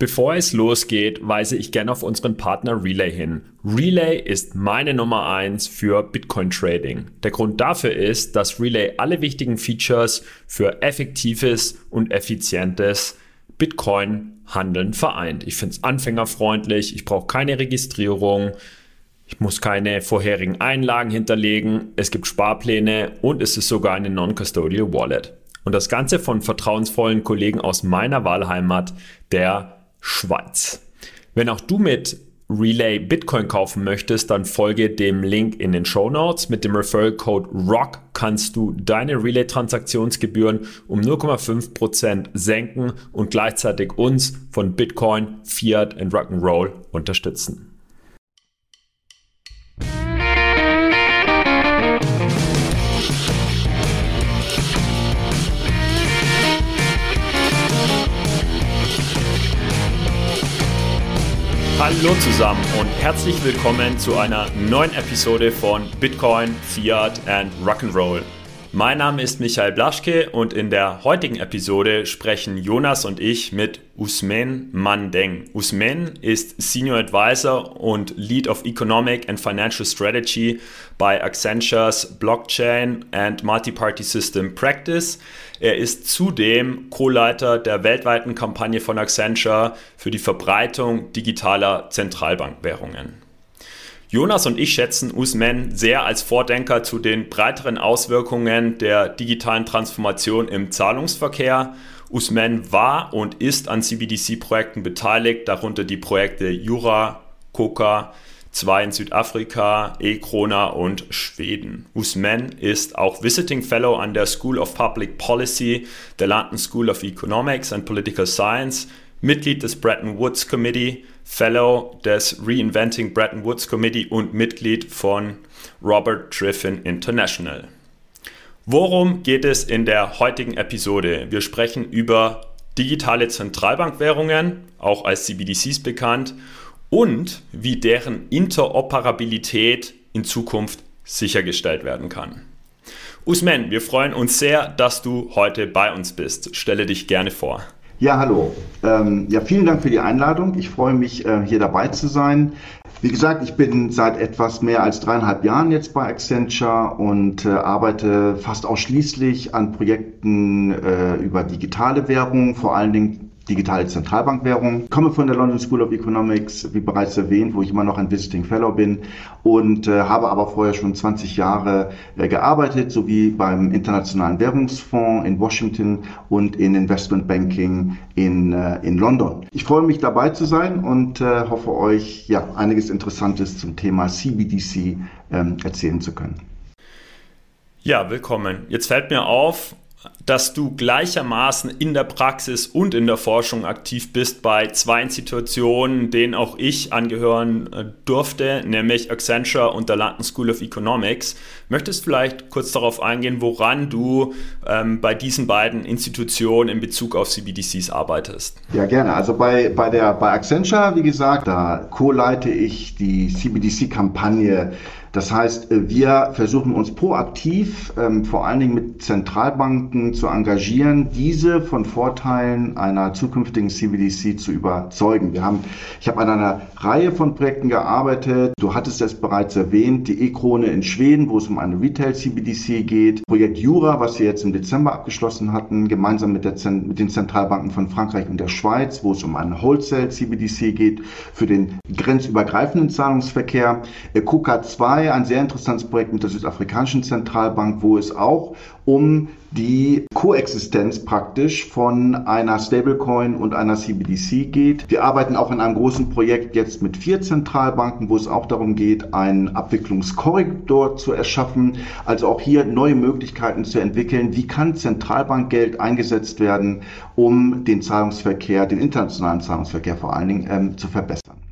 Bevor es losgeht, weise ich gerne auf unseren Partner Relay hin. Relay ist meine Nummer eins für Bitcoin Trading. Der Grund dafür ist, dass Relay alle wichtigen Features für effektives und effizientes Bitcoin Handeln vereint. Ich finde es anfängerfreundlich, ich brauche keine Registrierung, ich muss keine vorherigen Einlagen hinterlegen, es gibt Sparpläne und es ist sogar eine Non-Custodial Wallet. Und das Ganze von vertrauensvollen Kollegen aus meiner Wahlheimat, der Schweiz. Wenn auch du mit Relay Bitcoin kaufen möchtest, dann folge dem Link in den Show Notes. Mit dem Referral Code ROCK kannst du deine Relay Transaktionsgebühren um 0,5% senken und gleichzeitig uns von Bitcoin, Fiat und Rock'n'Roll unterstützen. Hallo zusammen und herzlich willkommen zu einer neuen Episode von Bitcoin, Fiat and Rock'n'Roll. Mein Name ist Michael Blaschke und in der heutigen Episode sprechen Jonas und ich mit Usman Mandeng. Usman ist Senior Advisor und Lead of Economic and Financial Strategy bei Accentures Blockchain and Multi-Party System Practice. Er ist zudem Co-Leiter der weltweiten Kampagne von Accenture für die Verbreitung digitaler Zentralbankwährungen. Jonas und ich schätzen Usman sehr als Vordenker zu den breiteren Auswirkungen der digitalen Transformation im Zahlungsverkehr. Usman war und ist an CBDC-Projekten beteiligt, darunter die Projekte Jura, Coca, zwei in Südafrika, E-Krona und Schweden. Usman ist auch Visiting Fellow an der School of Public Policy der London School of Economics and Political Science, Mitglied des Bretton Woods Committee, Fellow des Reinventing Bretton Woods Committee und Mitglied von Robert Triffin International. Worum geht es in der heutigen Episode? Wir sprechen über digitale Zentralbankwährungen, auch als CBDCs bekannt, und wie deren Interoperabilität in Zukunft sichergestellt werden kann. Usman, wir freuen uns sehr, dass du heute bei uns bist. Stelle dich gerne vor. Ja, hallo. Ähm, ja, vielen Dank für die Einladung. Ich freue mich, äh, hier dabei zu sein. Wie gesagt, ich bin seit etwas mehr als dreieinhalb Jahren jetzt bei Accenture und äh, arbeite fast ausschließlich an Projekten äh, über digitale Währung, vor allen Dingen digitale Zentralbankwährung. Ich komme von der London School of Economics, wie bereits erwähnt, wo ich immer noch ein Visiting Fellow bin und äh, habe aber vorher schon 20 Jahre äh, gearbeitet, sowie beim Internationalen Währungsfonds in Washington und in Investment Banking in, äh, in London. Ich freue mich dabei zu sein und äh, hoffe euch ja einiges Interessantes zum Thema CBDC ähm, erzählen zu können. Ja, willkommen. Jetzt fällt mir auf, dass du gleichermaßen in der Praxis und in der Forschung aktiv bist bei zwei Institutionen, denen auch ich angehören äh, durfte, nämlich Accenture und der London School of Economics. Möchtest vielleicht kurz darauf eingehen, woran du ähm, bei diesen beiden Institutionen in Bezug auf CBDCs arbeitest? Ja, gerne. Also bei, bei, der, bei Accenture, wie gesagt, da co-leite ich die CBDC-Kampagne das heißt, äh, wir versuchen uns proaktiv, ähm, vor allen Dingen mit Zentralbanken zu engagieren, diese von Vorteilen einer zukünftigen CBDC zu überzeugen. Wir haben, ich habe an einer Reihe von Projekten gearbeitet. Du hattest es bereits erwähnt, die E-Krone in Schweden, wo es um eine Retail CBDC geht. Projekt Jura, was wir jetzt im Dezember abgeschlossen hatten, gemeinsam mit, der, mit den Zentralbanken von Frankreich und der Schweiz, wo es um eine Wholesale CBDC geht für den grenzübergreifenden Zahlungsverkehr. KUKA 2 2 ein sehr interessantes Projekt mit der südafrikanischen Zentralbank, wo es auch um die Koexistenz praktisch von einer Stablecoin und einer CBDC geht. Wir arbeiten auch in einem großen Projekt jetzt mit vier Zentralbanken, wo es auch darum geht, einen Abwicklungskorridor zu erschaffen. Also auch hier neue Möglichkeiten zu entwickeln. Wie kann Zentralbankgeld eingesetzt werden, um den Zahlungsverkehr, den internationalen Zahlungsverkehr vor allen Dingen ähm, zu verbessern?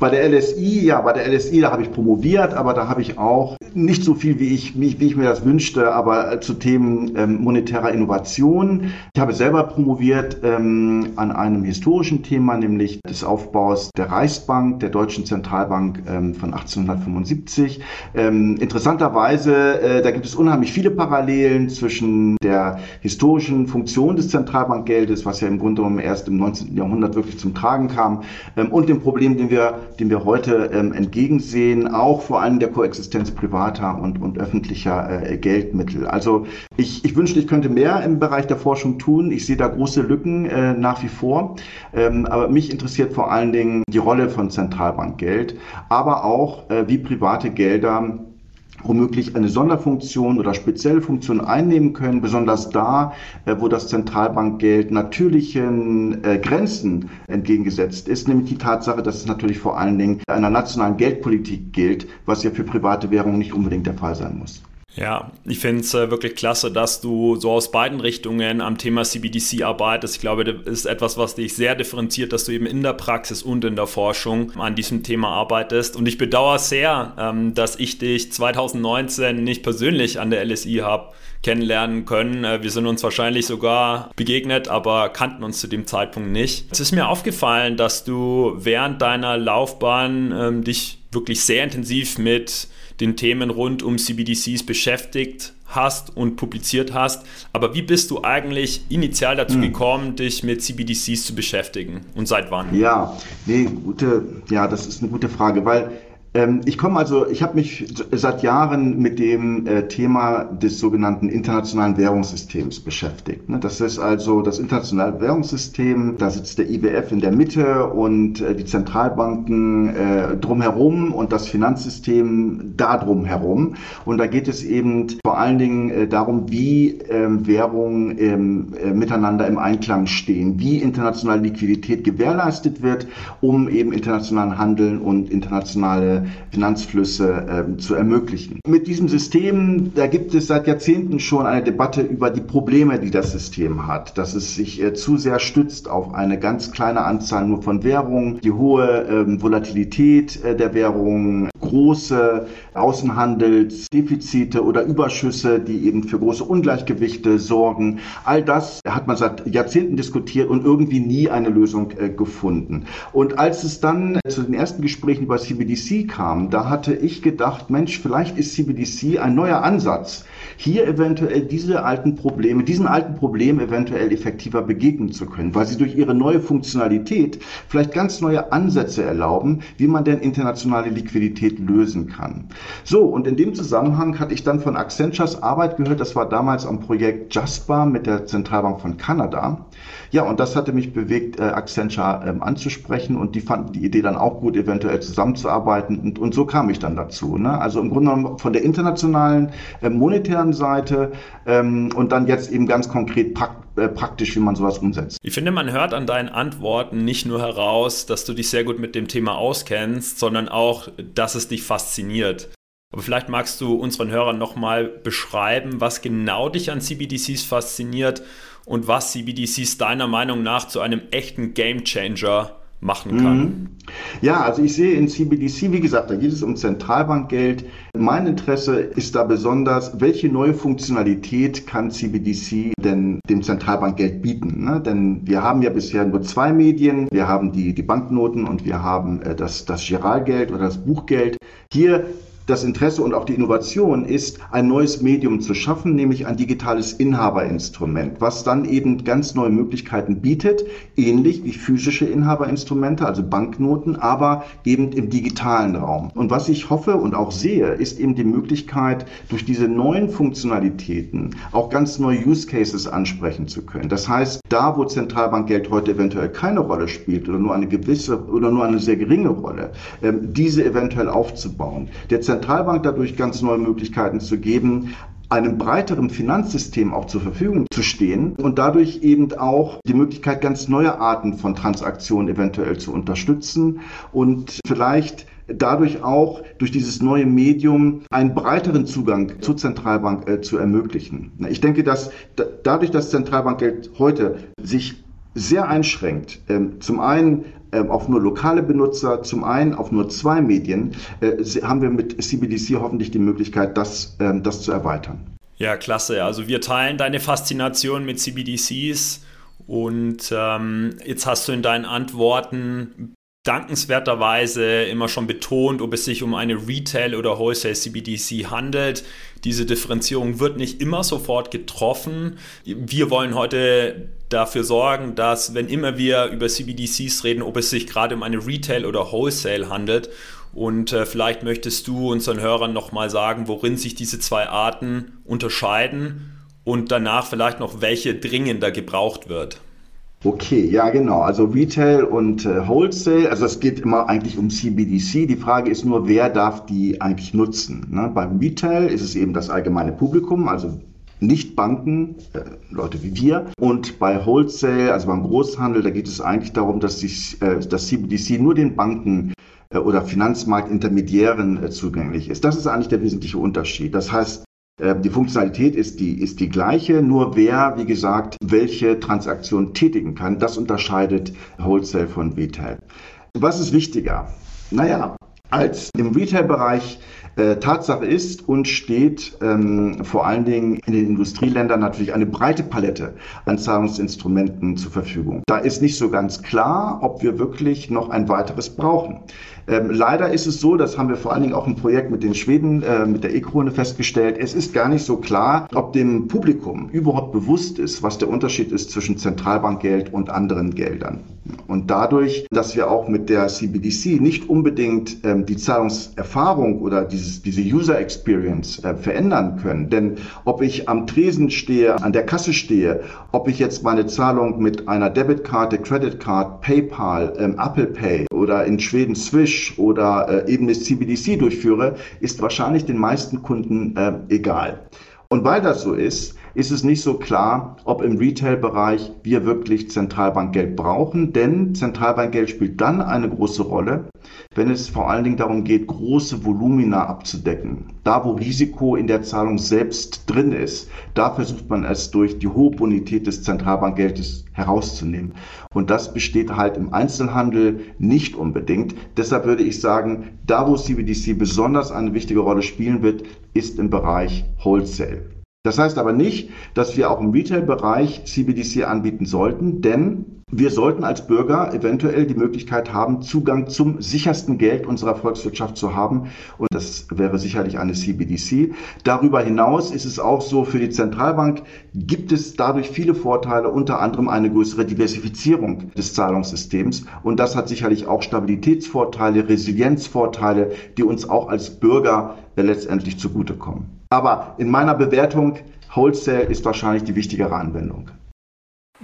Bei der LSI, ja, bei der LSI, da habe ich promoviert, aber da habe ich auch nicht so viel, wie ich, wie, ich mir das wünschte, aber äh, zu Themen ähm, monetärer Innovation. Ich habe selber promoviert ähm, an einem historischen Thema, nämlich des Aufbaus der Reichsbank, der Deutschen Zentralbank ähm, von 1875. Ähm, interessanterweise, äh, da gibt es unheimlich viele Parallelen zwischen der historischen Funktion des Zentralbankgeldes, was ja im Grunde genommen erst im 19. Jahrhundert wirklich zum Tragen kam, ähm, und dem Problem, den wir dem wir heute ähm, entgegensehen, auch vor allem der Koexistenz privater und, und öffentlicher äh, Geldmittel. Also ich, ich wünschte, ich könnte mehr im Bereich der Forschung tun. Ich sehe da große Lücken äh, nach wie vor. Ähm, aber mich interessiert vor allen Dingen die Rolle von Zentralbankgeld, aber auch äh, wie private Gelder womöglich eine Sonderfunktion oder spezielle Funktion einnehmen können, besonders da, äh, wo das Zentralbankgeld natürlichen äh, Grenzen entgegengesetzt ist, nämlich die Tatsache, dass es natürlich vor allen Dingen einer nationalen Geldpolitik gilt, was ja für private Währungen nicht unbedingt der Fall sein muss. Ja, ich finde es äh, wirklich klasse, dass du so aus beiden Richtungen am Thema CBDC arbeitest. Ich glaube, das ist etwas, was dich sehr differenziert, dass du eben in der Praxis und in der Forschung an diesem Thema arbeitest. Und ich bedauere sehr, ähm, dass ich dich 2019 nicht persönlich an der LSI habe kennenlernen können. Äh, wir sind uns wahrscheinlich sogar begegnet, aber kannten uns zu dem Zeitpunkt nicht. Es ist mir aufgefallen, dass du während deiner Laufbahn ähm, dich wirklich sehr intensiv mit den Themen rund um CBDCs beschäftigt hast und publiziert hast. Aber wie bist du eigentlich initial dazu hm. gekommen, dich mit CBDCs zu beschäftigen und seit wann? Ja, nee, gute, ja, das ist eine gute Frage, weil ich komme also, ich habe mich seit Jahren mit dem äh, Thema des sogenannten internationalen Währungssystems beschäftigt. Ne? Das ist also das internationale Währungssystem, da sitzt der IWF in der Mitte und äh, die Zentralbanken äh, drumherum und das Finanzsystem da drumherum. Und da geht es eben vor allen Dingen darum, wie ähm, Währungen ähm, miteinander im Einklang stehen, wie internationale Liquidität gewährleistet wird, um eben internationalen Handeln und internationale Finanzflüsse äh, zu ermöglichen. Mit diesem System, da gibt es seit Jahrzehnten schon eine Debatte über die Probleme, die das System hat, dass es sich äh, zu sehr stützt auf eine ganz kleine Anzahl nur von Währungen, die hohe ähm, Volatilität äh, der Währungen, große Außenhandelsdefizite oder Überschüsse, die eben für große Ungleichgewichte sorgen. All das hat man seit Jahrzehnten diskutiert und irgendwie nie eine Lösung äh, gefunden. Und als es dann zu den ersten Gesprächen über CBDC kam, da hatte ich gedacht, Mensch, vielleicht ist CBDC ein neuer Ansatz, hier eventuell diese alten Probleme, diesen alten Problemen eventuell effektiver begegnen zu können, weil sie durch ihre neue Funktionalität vielleicht ganz neue Ansätze erlauben, wie man denn internationale Liquidität lösen kann. So, und in dem Zusammenhang hatte ich dann von Accentures Arbeit gehört, das war damals am Projekt JASPA mit der Zentralbank von Kanada. Ja, und das hatte mich bewegt, äh, Accenture ähm, anzusprechen und die fanden die Idee dann auch gut, eventuell zusammenzuarbeiten und, und so kam ich dann dazu. Ne? Also im Grunde genommen von der internationalen äh, monetären Seite ähm, und dann jetzt eben ganz konkret praktisch äh, praktisch, wie man sowas umsetzt. Ich finde, man hört an deinen Antworten nicht nur heraus, dass du dich sehr gut mit dem Thema auskennst, sondern auch, dass es dich fasziniert. Aber vielleicht magst du unseren Hörern nochmal beschreiben, was genau dich an CBDCs fasziniert und was CBDCs deiner Meinung nach zu einem echten Game Changer machen kann. Mhm. Ja, also ich sehe in CBDC, wie gesagt, da geht es um Zentralbankgeld. Mein Interesse ist da besonders, welche neue Funktionalität kann CBDC denn dem Zentralbankgeld bieten? Ne? Denn wir haben ja bisher nur zwei Medien. Wir haben die, die Banknoten und wir haben äh, das, das Giralgeld oder das Buchgeld. Hier das Interesse und auch die Innovation ist, ein neues Medium zu schaffen, nämlich ein digitales Inhaberinstrument, was dann eben ganz neue Möglichkeiten bietet, ähnlich wie physische Inhaberinstrumente, also Banknoten, aber eben im digitalen Raum. Und was ich hoffe und auch sehe, ist eben die Möglichkeit, durch diese neuen Funktionalitäten auch ganz neue Use Cases ansprechen zu können. Das heißt, da, wo Zentralbankgeld heute eventuell keine Rolle spielt oder nur eine gewisse oder nur eine sehr geringe Rolle, ähm, diese eventuell aufzubauen. Der Zentralbank dadurch ganz neue Möglichkeiten zu geben, einem breiteren Finanzsystem auch zur Verfügung zu stehen und dadurch eben auch die Möglichkeit, ganz neue Arten von Transaktionen eventuell zu unterstützen und vielleicht dadurch auch durch dieses neue Medium einen breiteren Zugang zur Zentralbank äh, zu ermöglichen. Ich denke, dass dadurch, dass Zentralbankgeld heute sich sehr einschränkt. Ähm, zum einen ähm, auf nur lokale Benutzer, zum einen auf nur zwei Medien, äh, haben wir mit CBDC hoffentlich die Möglichkeit, das, ähm, das zu erweitern. Ja, klasse. Also wir teilen deine Faszination mit CBDCs und ähm, jetzt hast du in deinen Antworten dankenswerterweise immer schon betont, ob es sich um eine Retail- oder Wholesale CBDC handelt. Diese Differenzierung wird nicht immer sofort getroffen. Wir wollen heute dafür sorgen, dass wenn immer wir über CBDCs reden, ob es sich gerade um eine Retail oder Wholesale handelt. Und äh, vielleicht möchtest du unseren Hörern nochmal sagen, worin sich diese zwei Arten unterscheiden und danach vielleicht noch welche dringender gebraucht wird. Okay, ja genau. Also Retail und äh, Wholesale, also es geht immer eigentlich um CBDC. Die Frage ist nur, wer darf die eigentlich nutzen? Ne? Beim Retail ist es eben das allgemeine Publikum, also nicht Banken, äh, Leute wie wir. Und bei Wholesale, also beim Großhandel, da geht es eigentlich darum, dass sich, äh, das CBDC nur den Banken äh, oder Finanzmarktintermediären äh, zugänglich ist. Das ist eigentlich der wesentliche Unterschied. Das heißt, ähm, die Funktionalität ist die, ist die gleiche, nur wer, wie gesagt, welche Transaktion tätigen kann, das unterscheidet Wholesale von Retail. Was ist wichtiger? Naja, als im Retail-Bereich äh, Tatsache ist und steht ähm, vor allen Dingen in den Industrieländern natürlich eine breite Palette an Zahlungsinstrumenten zur Verfügung. Da ist nicht so ganz klar, ob wir wirklich noch ein weiteres brauchen. Ähm, leider ist es so, das haben wir vor allen Dingen auch im Projekt mit den Schweden, äh, mit der E-Krone festgestellt, es ist gar nicht so klar, ob dem Publikum überhaupt bewusst ist, was der Unterschied ist zwischen Zentralbankgeld und anderen Geldern. Und dadurch, dass wir auch mit der CBDC nicht unbedingt ähm, die Zahlungserfahrung oder dieses, diese User Experience äh, verändern können, denn ob ich am Tresen stehe, an der Kasse stehe, ob ich jetzt meine Zahlung mit einer Debitkarte, Creditcard, PayPal, ähm, Apple Pay oder in Schweden Swish oder äh, eben das CBDC durchführe, ist wahrscheinlich den meisten Kunden äh, egal. Und weil das so ist, ist es nicht so klar, ob im Retail-Bereich wir wirklich Zentralbankgeld brauchen, denn Zentralbankgeld spielt dann eine große Rolle, wenn es vor allen Dingen darum geht, große Volumina abzudecken. Da, wo Risiko in der Zahlung selbst drin ist, da versucht man es durch die hohe Bonität des Zentralbankgeldes herauszunehmen. Und das besteht halt im Einzelhandel nicht unbedingt. Deshalb würde ich sagen, da, wo CBDC besonders eine wichtige Rolle spielen wird, ist im Bereich Wholesale. Das heißt aber nicht, dass wir auch im Retail-Bereich CBDC anbieten sollten, denn wir sollten als Bürger eventuell die Möglichkeit haben, Zugang zum sichersten Geld unserer Volkswirtschaft zu haben. Und das wäre sicherlich eine CBDC. Darüber hinaus ist es auch so, für die Zentralbank gibt es dadurch viele Vorteile, unter anderem eine größere Diversifizierung des Zahlungssystems. Und das hat sicherlich auch Stabilitätsvorteile, Resilienzvorteile, die uns auch als Bürger letztendlich zugutekommen. Aber in meiner Bewertung, Wholesale ist wahrscheinlich die wichtigere Anwendung.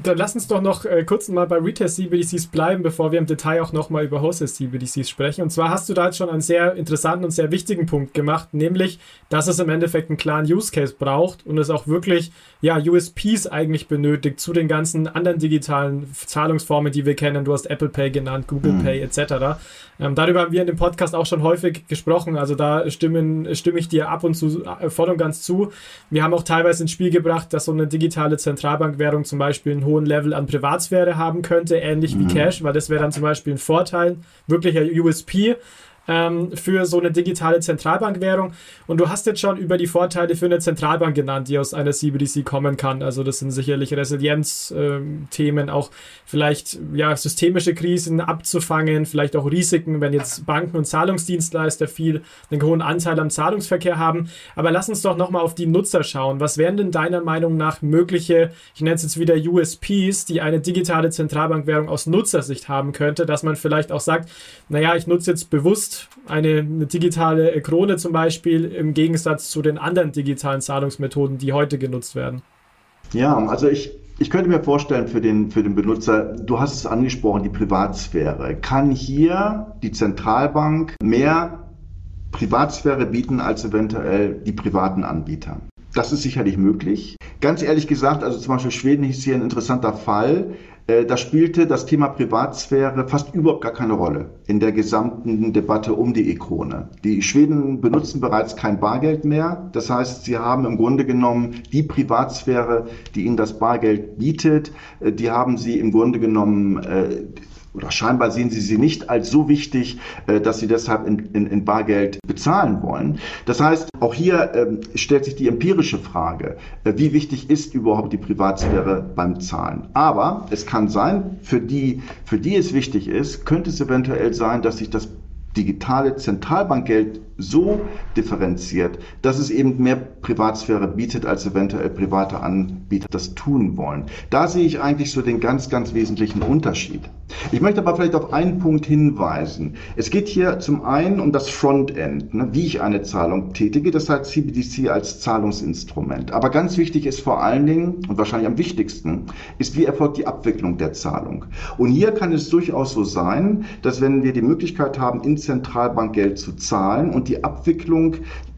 Dann lass uns doch noch äh, kurz mal bei Retail CBDCs bleiben, bevor wir im Detail auch nochmal über Wholesale CBDCs sprechen. Und zwar hast du da jetzt schon einen sehr interessanten und sehr wichtigen Punkt gemacht, nämlich, dass es im Endeffekt einen klaren Use Case braucht und es auch wirklich ja, USPs eigentlich benötigt zu den ganzen anderen digitalen Zahlungsformen, die wir kennen. Du hast Apple Pay genannt, Google mhm. Pay etc. Ähm, darüber haben wir in dem Podcast auch schon häufig gesprochen. Also da stimmen, stimme ich dir ab und zu äh, voll und ganz zu. Wir haben auch teilweise ins Spiel gebracht, dass so eine digitale Zentralbankwährung zum Beispiel einen hohen Level an Privatsphäre haben könnte, ähnlich mhm. wie Cash, weil das wäre dann zum Beispiel ein Vorteil, wirklicher USP ähm, für so eine digitale Zentralbankwährung. Und du hast jetzt schon über die Vorteile für eine Zentralbank genannt, die aus einer CBDC kommen kann. Also das sind sicherlich Resilienzthemen, auch vielleicht ja, systemische Krisen abzufangen, vielleicht auch Risiken, wenn jetzt Banken und Zahlungsdienstleister viel einen hohen Anteil am Zahlungsverkehr haben. Aber lass uns doch nochmal auf die Nutzer schauen. Was wären denn deiner Meinung nach mögliche, ich nenne es jetzt wieder USPs, die eine digitale Zentralbankwährung aus Nutzersicht haben könnte, dass man vielleicht auch sagt, naja, ich nutze jetzt bewusst eine, eine digitale Krone zum Beispiel im Gegensatz zu den anderen digitalen Zahlungsmethoden, die heute genutzt werden? Ja, also ich, ich könnte mir vorstellen für den, für den Benutzer, du hast es angesprochen, die Privatsphäre. Kann hier die Zentralbank mehr Privatsphäre bieten als eventuell die privaten Anbieter? Das ist sicherlich möglich. Ganz ehrlich gesagt, also zum Beispiel Schweden ist hier ein interessanter Fall. Äh, da spielte das Thema Privatsphäre fast überhaupt gar keine Rolle in der gesamten Debatte um die Ikone. Die Schweden benutzen bereits kein Bargeld mehr. Das heißt, sie haben im Grunde genommen die Privatsphäre, die ihnen das Bargeld bietet, äh, die haben sie im Grunde genommen äh, oder scheinbar sehen sie sie nicht als so wichtig, äh, dass sie deshalb in, in, in Bargeld bezahlen wollen. Das heißt, auch hier ähm, stellt sich die empirische Frage, äh, wie wichtig ist überhaupt die Privatsphäre beim Zahlen? Aber es kann sein, für die, für die es wichtig ist, könnte es eventuell sein, dass sich das digitale Zentralbankgeld so differenziert, dass es eben mehr Privatsphäre bietet, als eventuell private Anbieter das tun wollen. Da sehe ich eigentlich so den ganz, ganz wesentlichen Unterschied. Ich möchte aber vielleicht auf einen Punkt hinweisen. Es geht hier zum einen um das Frontend, ne, wie ich eine Zahlung tätige, das heißt CBDC als Zahlungsinstrument. Aber ganz wichtig ist vor allen Dingen und wahrscheinlich am wichtigsten, ist, wie erfolgt die Abwicklung der Zahlung. Und hier kann es durchaus so sein, dass wenn wir die Möglichkeit haben, in Zentralbankgeld zu zahlen und die Abwicklung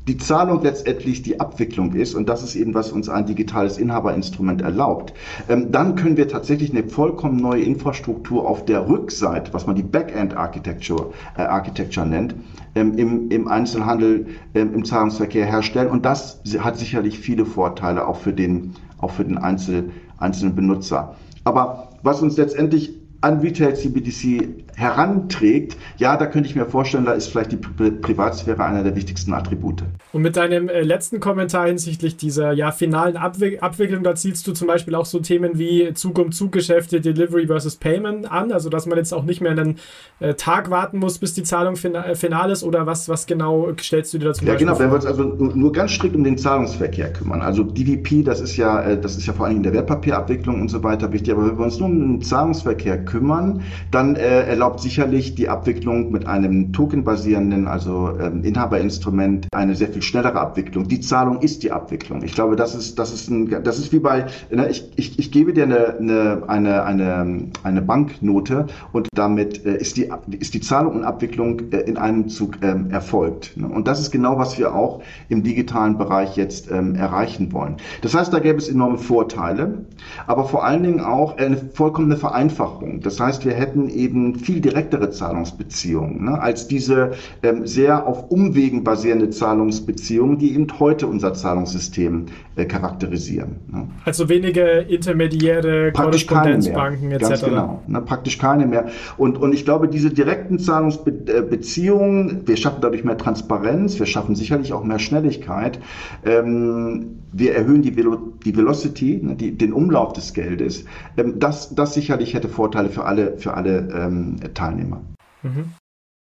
die Zahlung letztendlich die Abwicklung ist, und das ist eben, was uns ein digitales Inhaberinstrument erlaubt, ähm, dann können wir tatsächlich eine vollkommen neue Infrastruktur auf der Rückseite, was man die Backend Architecture, äh, Architecture nennt, ähm, im, im Einzelhandel, ähm, im Zahlungsverkehr herstellen. Und das hat sicherlich viele Vorteile auch für den, auch für den Einzel, einzelnen Benutzer. Aber was uns letztendlich an Retail CBDC heranträgt, ja, da könnte ich mir vorstellen, da ist vielleicht die Pri Privatsphäre einer der wichtigsten Attribute. Und mit deinem äh, letzten Kommentar hinsichtlich dieser ja, finalen Abwick Abwicklung, da zielst du zum Beispiel auch so Themen wie Zug-um-Zug-Geschäfte, Delivery versus Payment an, also dass man jetzt auch nicht mehr einen äh, Tag warten muss, bis die Zahlung fin äh, final ist oder was, was genau stellst du dir dazu Ja, Beispiel genau, wenn wir uns also nur ganz strikt um den Zahlungsverkehr kümmern, also DVP, das ist ja, äh, das ist ja vor allem in der Wertpapierabwicklung und so weiter wichtig, aber wenn wir uns nur um den Zahlungsverkehr kümmern, dann äh, erlaubt sicherlich die Abwicklung mit einem tokenbasierenden, also ähm, Inhaberinstrument, eine sehr viel schnellere Abwicklung. Die Zahlung ist die Abwicklung. Ich glaube, das ist, das ist, ein, das ist wie bei, ne, ich, ich, ich gebe dir eine, eine, eine, eine, Banknote und damit äh, ist, die, ist die Zahlung und Abwicklung äh, in einem Zug ähm, erfolgt. Ne? Und das ist genau, was wir auch im digitalen Bereich jetzt ähm, erreichen wollen. Das heißt, da gäbe es enorme Vorteile, aber vor allen Dingen auch eine vollkommene Vereinfachung. Das heißt, wir hätten eben viel direktere Zahlungsbeziehungen ne, als diese ähm, sehr auf Umwegen basierende Zahlungsbeziehungen, die eben heute unser Zahlungssystem äh, charakterisieren. Ne. Also wenige intermediäre Korrespondenzbanken etc. Ganz genau, ne, praktisch keine mehr. Und, und ich glaube, diese direkten Zahlungsbeziehungen, wir schaffen dadurch mehr Transparenz, wir schaffen sicherlich auch mehr Schnelligkeit. Ähm, wir erhöhen die, Velo die Velocity, ne, die, den Umlauf des Geldes. Ähm, das, das sicherlich hätte Vorteile für alle, für alle ähm, Teilnehmer. Mhm.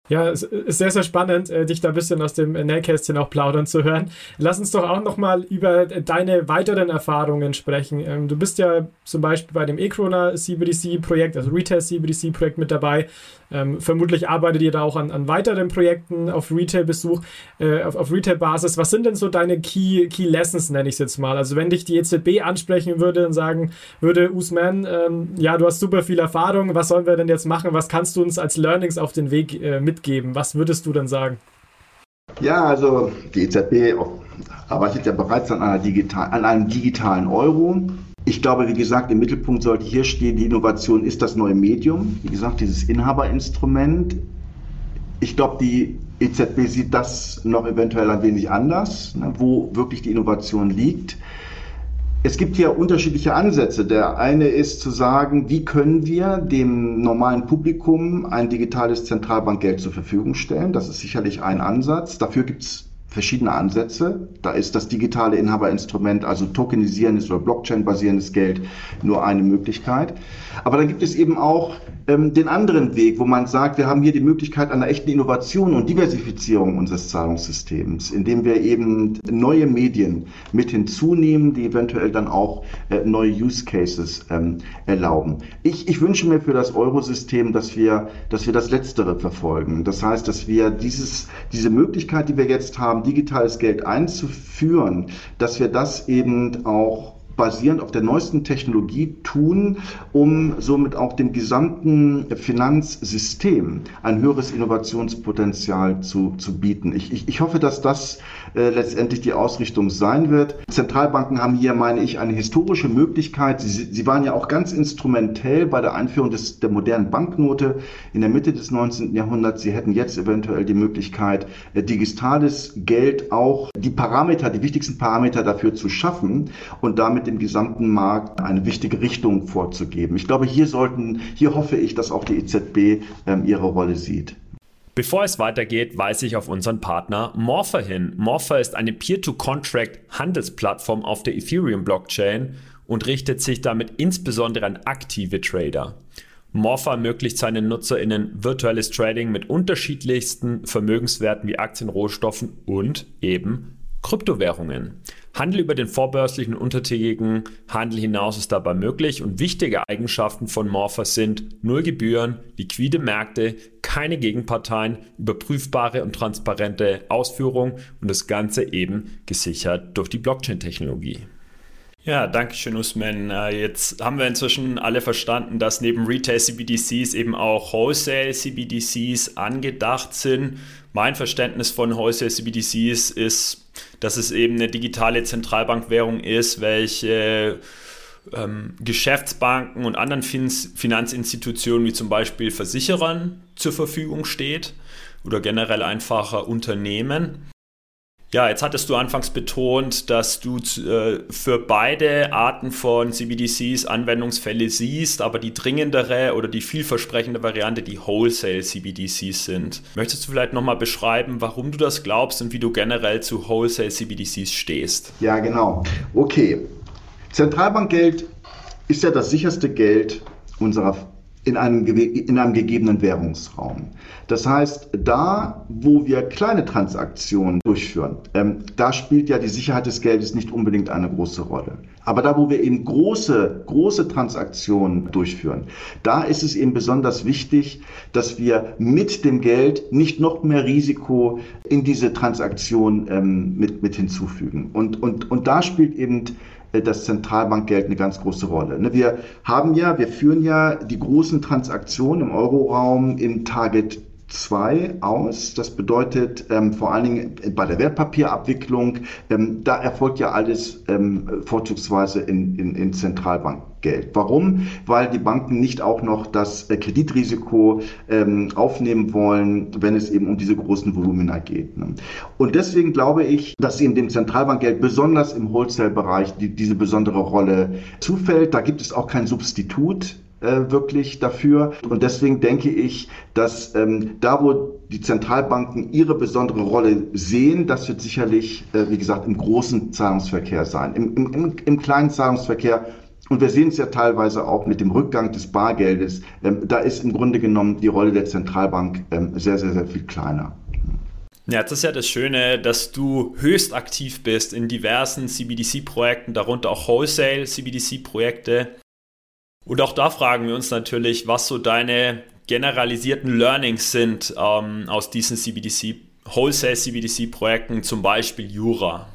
Ja, es ist sehr, sehr spannend, äh, dich da ein bisschen aus dem Nähkästchen auch plaudern zu hören. Lass uns doch auch nochmal über deine weiteren Erfahrungen sprechen. Ähm, du bist ja zum Beispiel bei dem eCrona CBDC-Projekt, also Retail CBDC-Projekt mit dabei. Ähm, vermutlich arbeitet ihr da auch an, an weiteren Projekten auf Retail-Besuch, äh, auf, auf Retail-Basis. Was sind denn so deine Key, Key Lessons, nenne ich es jetzt mal? Also wenn dich die EZB ansprechen würde und sagen würde, Usman, ähm, ja, du hast super viel Erfahrung, was sollen wir denn jetzt machen? Was kannst du uns als Learnings auf den Weg äh, mitgeben? Was würdest du dann sagen? Ja, also die EZB arbeitet ja bereits an, digital, an einem digitalen Euro. Ich glaube, wie gesagt, im Mittelpunkt sollte hier stehen, die Innovation ist das neue Medium. Wie gesagt, dieses Inhaberinstrument. Ich glaube, die EZB sieht das noch eventuell ein wenig anders, ne, wo wirklich die Innovation liegt. Es gibt hier unterschiedliche Ansätze. Der eine ist zu sagen, wie können wir dem normalen Publikum ein digitales Zentralbankgeld zur Verfügung stellen. Das ist sicherlich ein Ansatz. Dafür gibt es verschiedene Ansätze. Da ist das digitale Inhaberinstrument, also tokenisierendes oder Blockchain-basierendes Geld, nur eine Möglichkeit. Aber dann gibt es eben auch ähm, den anderen Weg, wo man sagt, wir haben hier die Möglichkeit einer echten Innovation und Diversifizierung unseres Zahlungssystems, indem wir eben neue Medien mit hinzunehmen, die eventuell dann auch äh, neue Use Cases ähm, erlauben. Ich, ich wünsche mir für das Eurosystem, dass wir, dass wir das Letztere verfolgen. Das heißt, dass wir dieses, diese Möglichkeit, die wir jetzt haben, digitales Geld einzuführen, dass wir das eben auch basierend auf der neuesten Technologie tun, um somit auch dem gesamten Finanzsystem ein höheres Innovationspotenzial zu, zu bieten. Ich, ich, ich hoffe, dass das äh, letztendlich die Ausrichtung sein wird. Zentralbanken haben hier, meine ich, eine historische Möglichkeit. Sie, sie waren ja auch ganz instrumentell bei der Einführung des, der modernen Banknote in der Mitte des 19. Jahrhunderts. Sie hätten jetzt eventuell die Möglichkeit, äh, digitales Geld auch die Parameter, die wichtigsten Parameter dafür zu schaffen und damit dem gesamten Markt eine wichtige Richtung vorzugeben. Ich glaube, hier sollten, hier hoffe ich, dass auch die EZB ähm, ihre Rolle sieht. Bevor es weitergeht, weise ich auf unseren Partner Morpher hin. Morpher ist eine Peer-to-Contract-Handelsplattform auf der Ethereum-Blockchain und richtet sich damit insbesondere an aktive Trader. Morpher ermöglicht seinen NutzerInnen virtuelles Trading mit unterschiedlichsten Vermögenswerten wie Aktien, Rohstoffen und eben Kryptowährungen. Handel über den vorbörslichen untertägigen Handel hinaus ist dabei möglich und wichtige Eigenschaften von Morpher sind null Gebühren, liquide Märkte, keine Gegenparteien, überprüfbare und transparente Ausführung und das Ganze eben gesichert durch die Blockchain-Technologie. Ja, danke schön, Usman. Äh, jetzt haben wir inzwischen alle verstanden, dass neben Retail CBDCs eben auch Wholesale CBDCs angedacht sind. Mein Verständnis von Wholesale CBDCs ist, dass es eben eine digitale Zentralbankwährung ist, welche ähm, Geschäftsbanken und anderen fin Finanzinstitutionen wie zum Beispiel Versicherern zur Verfügung steht oder generell einfacher Unternehmen. Ja, jetzt hattest du anfangs betont, dass du äh, für beide Arten von CBDCs Anwendungsfälle siehst, aber die dringendere oder die vielversprechende Variante die Wholesale CBDCs sind. Möchtest du vielleicht nochmal beschreiben, warum du das glaubst und wie du generell zu Wholesale CBDCs stehst? Ja, genau. Okay. Zentralbankgeld ist ja das sicherste Geld unserer in einem, in einem gegebenen Währungsraum. Das heißt, da, wo wir kleine Transaktionen durchführen, ähm, da spielt ja die Sicherheit des Geldes nicht unbedingt eine große Rolle. Aber da, wo wir eben große, große Transaktionen durchführen, da ist es eben besonders wichtig, dass wir mit dem Geld nicht noch mehr Risiko in diese Transaktion ähm, mit, mit hinzufügen. Und, und, und da spielt eben das Zentralbankgeld eine ganz große Rolle. Ne, wir haben ja, wir führen ja die großen Transaktionen im Euroraum im Target 2 aus. Das bedeutet ähm, vor allen Dingen bei der Wertpapierabwicklung, ähm, da erfolgt ja alles ähm, vorzugsweise in, in, in Zentralbankgeld. Warum? Weil die Banken nicht auch noch das äh, Kreditrisiko ähm, aufnehmen wollen, wenn es eben um diese großen Volumina geht. Ne? Und deswegen glaube ich, dass eben dem Zentralbankgeld besonders im Wholesale-Bereich die, diese besondere Rolle zufällt. Da gibt es auch kein Substitut äh, wirklich dafür. Und deswegen denke ich, dass ähm, da, wo die Zentralbanken ihre besondere Rolle sehen, das wird sicherlich, äh, wie gesagt, im großen Zahlungsverkehr sein. Im, im, im kleinen Zahlungsverkehr und wir sehen es ja teilweise auch mit dem Rückgang des Bargeldes. Ähm, da ist im Grunde genommen die Rolle der Zentralbank ähm, sehr, sehr, sehr viel kleiner. Ja, das ist ja das Schöne, dass du höchst aktiv bist in diversen CBDC-Projekten, darunter auch Wholesale CBDC-Projekte. Und auch da fragen wir uns natürlich, was so deine generalisierten Learnings sind ähm, aus diesen CBDC, Wholesale CBDC-Projekten, zum Beispiel Jura.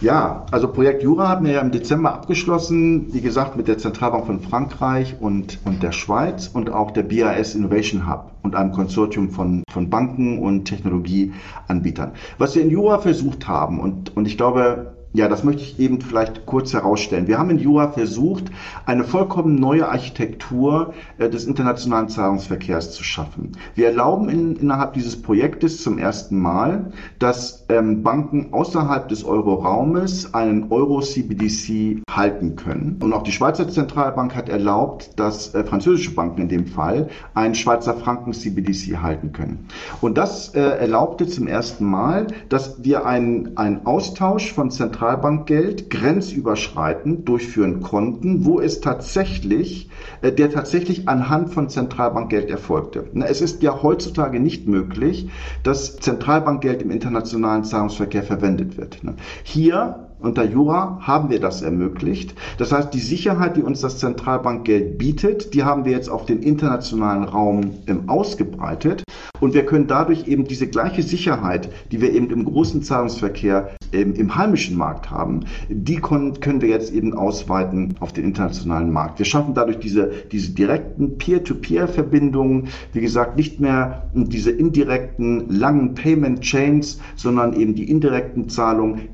Ja, also Projekt Jura haben wir ja im Dezember abgeschlossen, wie gesagt, mit der Zentralbank von Frankreich und, und der Schweiz und auch der BAS Innovation Hub und einem Konsortium von, von Banken und Technologieanbietern. Was wir in Jura versucht haben, und, und ich glaube, ja, das möchte ich eben vielleicht kurz herausstellen. Wir haben in Jura versucht, eine vollkommen neue Architektur äh, des internationalen Zahlungsverkehrs zu schaffen. Wir erlauben in, innerhalb dieses Projektes zum ersten Mal, dass Banken außerhalb des Euro-Raumes einen Euro-CBDC halten können. Und auch die Schweizer Zentralbank hat erlaubt, dass äh, französische Banken in dem Fall einen Schweizer Franken-CBDC halten können. Und das äh, erlaubte zum ersten Mal, dass wir einen, einen Austausch von Zentralbankgeld grenzüberschreitend durchführen konnten, wo es tatsächlich, äh, der tatsächlich anhand von Zentralbankgeld erfolgte. Es ist ja heutzutage nicht möglich, dass Zentralbankgeld im internationalen Zahlungsverkehr verwendet wird. Ne? Hier unter Jura haben wir das ermöglicht. Das heißt, die Sicherheit, die uns das Zentralbankgeld bietet, die haben wir jetzt auf den internationalen Raum ähm, ausgebreitet. Und wir können dadurch eben diese gleiche Sicherheit, die wir eben im großen Zahlungsverkehr im, im heimischen Markt haben, die können, wir jetzt eben ausweiten auf den internationalen Markt. Wir schaffen dadurch diese, diese direkten Peer-to-Peer-Verbindungen, wie gesagt, nicht mehr diese indirekten langen Payment Chains, sondern eben die indirekten Zahlungen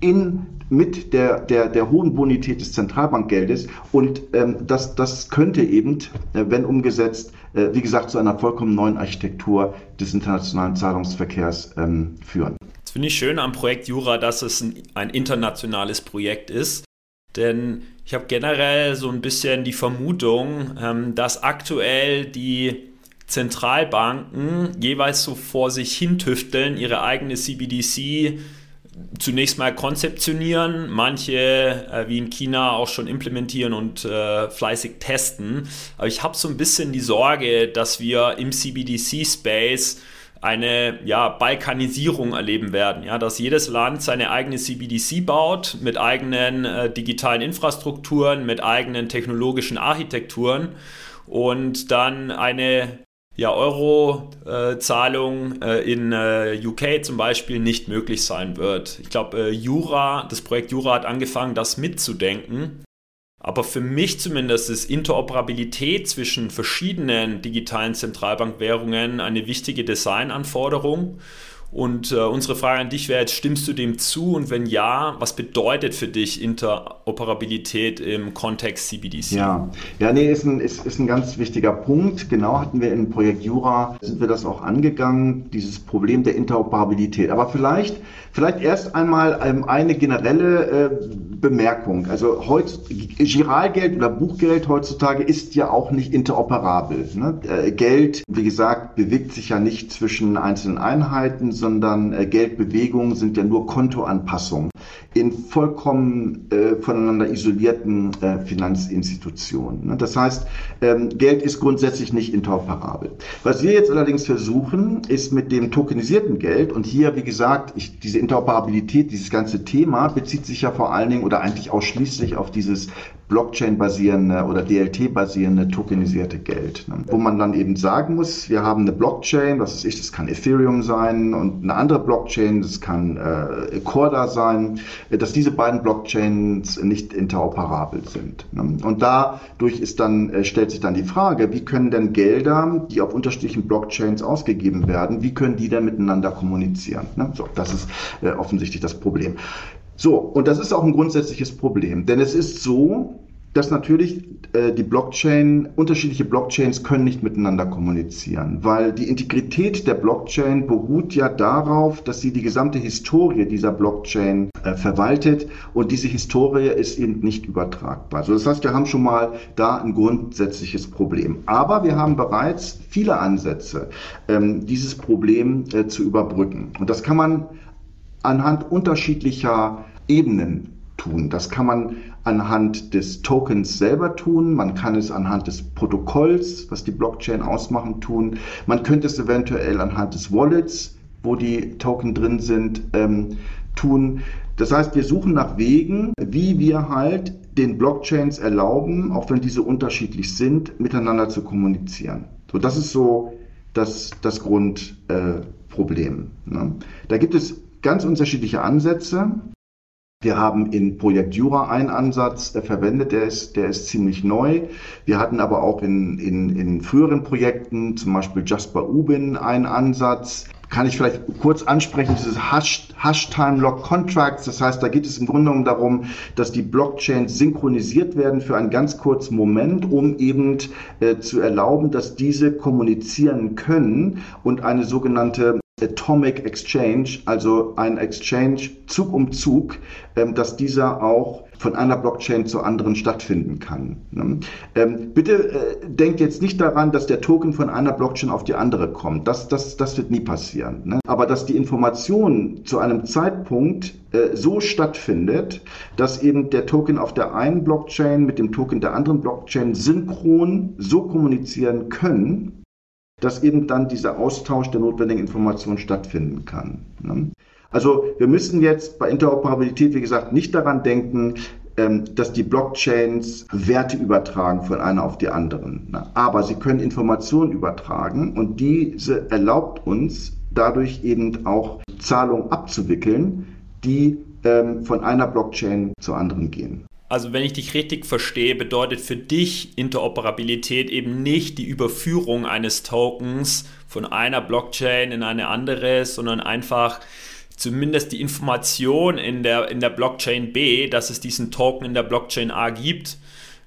in mit der, der, der hohen Bonität des Zentralbankgeldes. Und ähm, das, das könnte eben, äh, wenn umgesetzt, äh, wie gesagt, zu einer vollkommen neuen Architektur des internationalen Zahlungsverkehrs ähm, führen. Das finde ich schön am Projekt Jura, dass es ein, ein internationales Projekt ist. Denn ich habe generell so ein bisschen die Vermutung, ähm, dass aktuell die Zentralbanken jeweils so vor sich hintüfteln, ihre eigene CBDC zunächst mal konzeptionieren, manche äh, wie in China auch schon implementieren und äh, fleißig testen. Aber ich habe so ein bisschen die Sorge, dass wir im CBDC-Space eine ja, Balkanisierung erleben werden, ja, dass jedes Land seine eigene CBDC baut mit eigenen äh, digitalen Infrastrukturen, mit eigenen technologischen Architekturen und dann eine ja, Euro-Zahlung äh, in äh, UK zum Beispiel nicht möglich sein wird. Ich glaube, äh, Jura, das Projekt Jura hat angefangen, das mitzudenken. Aber für mich zumindest ist Interoperabilität zwischen verschiedenen digitalen Zentralbankwährungen eine wichtige Designanforderung. Und äh, unsere Frage an dich wäre jetzt, stimmst du dem zu? Und wenn ja, was bedeutet für dich Interoperabilität im Kontext CBDC? Ja, ja nee, ist ein, ist, ist ein ganz wichtiger Punkt. Genau hatten wir im Projekt Jura, sind wir das auch angegangen, dieses Problem der Interoperabilität. Aber vielleicht, vielleicht erst einmal ähm, eine generelle äh, Bemerkung. Also heutz, Giralgeld oder Buchgeld heutzutage ist ja auch nicht interoperabel. Ne? Äh, Geld, wie gesagt, bewegt sich ja nicht zwischen einzelnen Einheiten, sondern äh, Geldbewegungen sind ja nur Kontoanpassungen in vollkommen äh, voneinander isolierten äh, Finanzinstitutionen. Ne? Das heißt, ähm, Geld ist grundsätzlich nicht interoperabel. Was wir jetzt allerdings versuchen, ist mit dem tokenisierten Geld, und hier, wie gesagt, ich, diese Interoperabilität, dieses ganze Thema bezieht sich ja vor allen Dingen oder eigentlich ausschließlich auf dieses Blockchain-basierende oder DLT-basierende tokenisierte Geld, ne? wo man dann eben sagen muss, wir haben eine Blockchain, was ist ich, das kann Ethereum sein und eine andere Blockchain, das kann äh, Corda sein, dass diese beiden Blockchains nicht interoperabel sind. Ne? Und dadurch ist dann, äh, stellt sich dann die Frage, wie können denn Gelder, die auf unterschiedlichen Blockchains ausgegeben werden, wie können die denn miteinander kommunizieren? Ne? So, das ist äh, offensichtlich das Problem. So, und das ist auch ein grundsätzliches Problem, denn es ist so, dass natürlich äh, die Blockchain, unterschiedliche Blockchains können nicht miteinander kommunizieren, weil die Integrität der Blockchain beruht ja darauf, dass sie die gesamte Historie dieser Blockchain äh, verwaltet und diese Historie ist eben nicht übertragbar. So, das heißt, wir haben schon mal da ein grundsätzliches Problem. Aber wir haben bereits viele Ansätze, ähm, dieses Problem äh, zu überbrücken. Und das kann man anhand unterschiedlicher Ebenen tun. Das kann man anhand des Tokens selber tun, man kann es anhand des Protokolls, was die Blockchain ausmachen, tun. Man könnte es eventuell anhand des Wallets, wo die Token drin sind, ähm, tun. Das heißt, wir suchen nach Wegen, wie wir halt den Blockchains erlauben, auch wenn diese unterschiedlich sind, miteinander zu kommunizieren. So, das ist so das, das Grundproblem. Äh, ne? Da gibt es ganz unterschiedliche Ansätze. Wir haben in Projekt Jura einen Ansatz äh, verwendet, der ist, der ist ziemlich neu. Wir hatten aber auch in, in, in früheren Projekten, zum Beispiel Jasper Ubin, einen Ansatz. Kann ich vielleicht kurz ansprechen, dieses Hash, Hash Time Lock Contracts. Das heißt, da geht es im Grunde genommen darum, dass die Blockchains synchronisiert werden für einen ganz kurzen Moment, um eben äh, zu erlauben, dass diese kommunizieren können und eine sogenannte Atomic Exchange, also ein Exchange Zug um Zug, ähm, dass dieser auch von einer Blockchain zur anderen stattfinden kann. Ne? Ähm, bitte äh, denkt jetzt nicht daran, dass der Token von einer Blockchain auf die andere kommt. Das, das, das wird nie passieren. Ne? Aber dass die Information zu einem Zeitpunkt äh, so stattfindet, dass eben der Token auf der einen Blockchain mit dem Token der anderen Blockchain synchron so kommunizieren können, dass eben dann dieser Austausch der notwendigen Informationen stattfinden kann. Ne? Also wir müssen jetzt bei Interoperabilität, wie gesagt, nicht daran denken, ähm, dass die Blockchains Werte übertragen von einer auf die anderen. Aber sie können Informationen übertragen und diese erlaubt uns dadurch eben auch Zahlungen abzuwickeln, die ähm, von einer Blockchain zur anderen gehen. Also wenn ich dich richtig verstehe, bedeutet für dich Interoperabilität eben nicht die Überführung eines Tokens von einer Blockchain in eine andere, sondern einfach zumindest die Information in der, in der Blockchain B, dass es diesen Token in der Blockchain A gibt,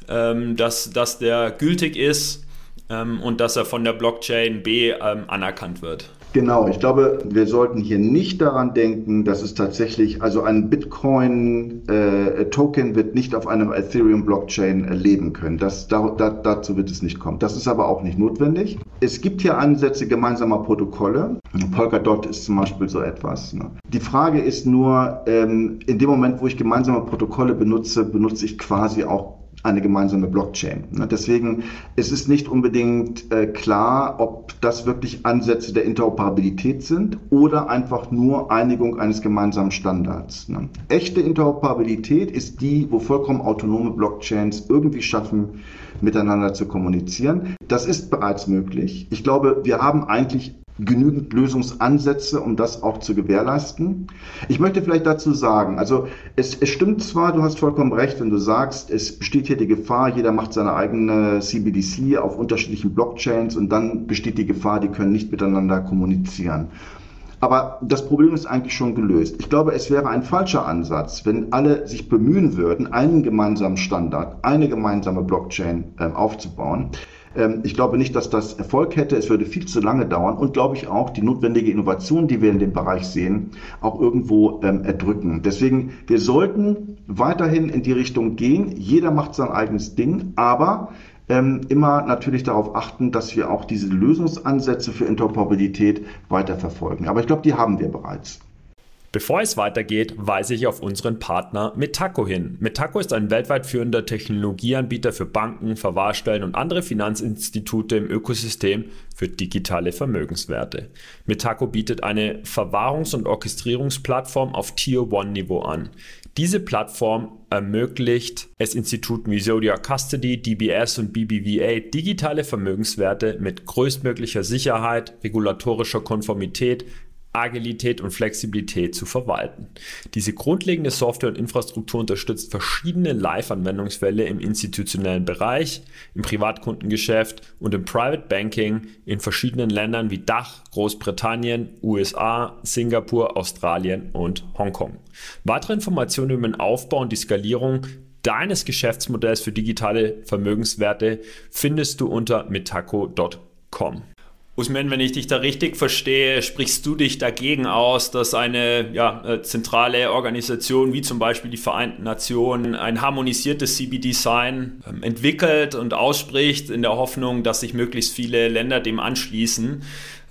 ähm, dass, dass der gültig ist ähm, und dass er von der Blockchain B ähm, anerkannt wird. Genau, ich glaube, wir sollten hier nicht daran denken, dass es tatsächlich, also ein Bitcoin-Token äh, wird nicht auf einem Ethereum-Blockchain äh, leben können. Das, da, da, dazu wird es nicht kommen. Das ist aber auch nicht notwendig. Es gibt hier Ansätze gemeinsamer Protokolle. Polkadot ist zum Beispiel so etwas. Ne? Die Frage ist nur, ähm, in dem Moment, wo ich gemeinsame Protokolle benutze, benutze ich quasi auch eine gemeinsame Blockchain. Deswegen ist es nicht unbedingt äh, klar, ob das wirklich Ansätze der Interoperabilität sind oder einfach nur Einigung eines gemeinsamen Standards. Ne. Echte Interoperabilität ist die, wo vollkommen autonome Blockchains irgendwie schaffen, miteinander zu kommunizieren. Das ist bereits möglich. Ich glaube, wir haben eigentlich genügend Lösungsansätze, um das auch zu gewährleisten. Ich möchte vielleicht dazu sagen, also es, es stimmt zwar, du hast vollkommen recht, wenn du sagst, es besteht hier die Gefahr, jeder macht seine eigene CBDC auf unterschiedlichen Blockchains und dann besteht die Gefahr, die können nicht miteinander kommunizieren. Aber das Problem ist eigentlich schon gelöst. Ich glaube, es wäre ein falscher Ansatz, wenn alle sich bemühen würden, einen gemeinsamen Standard, eine gemeinsame Blockchain äh, aufzubauen. Ähm, ich glaube nicht, dass das Erfolg hätte. Es würde viel zu lange dauern und glaube ich auch die notwendige Innovation, die wir in dem Bereich sehen, auch irgendwo ähm, erdrücken. Deswegen, wir sollten weiterhin in die Richtung gehen. Jeder macht sein eigenes Ding, aber ähm, immer natürlich darauf achten, dass wir auch diese Lösungsansätze für Interoperabilität weiterverfolgen. Aber ich glaube, die haben wir bereits. Bevor es weitergeht, weise ich auf unseren Partner Metaco hin. Metaco ist ein weltweit führender Technologieanbieter für Banken, Verwahrstellen und andere Finanzinstitute im Ökosystem für digitale Vermögenswerte. Metaco bietet eine Verwahrungs- und Orchestrierungsplattform auf Tier-1-Niveau an. Diese Plattform ermöglicht es Instituten wie Zodiac Custody, DBS und BBVA digitale Vermögenswerte mit größtmöglicher Sicherheit, regulatorischer Konformität, Agilität und Flexibilität zu verwalten. Diese grundlegende Software und Infrastruktur unterstützt verschiedene Live-Anwendungsfälle im institutionellen Bereich, im Privatkundengeschäft und im Private Banking in verschiedenen Ländern wie Dach, Großbritannien, USA, Singapur, Australien und Hongkong. Weitere Informationen über den Aufbau und die Skalierung deines Geschäftsmodells für digitale Vermögenswerte findest du unter metaco.com. Usman, wenn ich dich da richtig verstehe, sprichst du dich dagegen aus, dass eine ja, äh, zentrale Organisation wie zum Beispiel die Vereinten Nationen ein harmonisiertes CB-Design ähm, entwickelt und ausspricht, in der Hoffnung, dass sich möglichst viele Länder dem anschließen.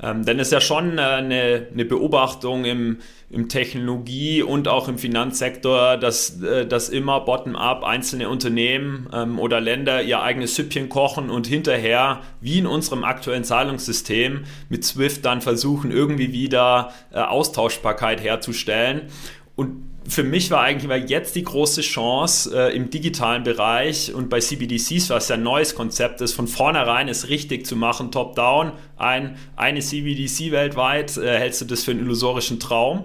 Ähm, denn es ist ja schon äh, eine, eine Beobachtung im, im Technologie- und auch im Finanzsektor, dass, äh, dass immer bottom-up einzelne Unternehmen ähm, oder Länder ihr eigenes Süppchen kochen und hinterher, wie in unserem aktuellen Zahlungssystem, mit SWIFT dann versuchen, irgendwie wieder äh, Austauschbarkeit herzustellen. Und für mich war eigentlich war jetzt die große Chance äh, im digitalen Bereich und bei CBDCs, was ja ein neues Konzept ist, von vornherein es richtig zu machen, top-down. Ein, eine CBDC weltweit, äh, hältst du das für einen illusorischen Traum?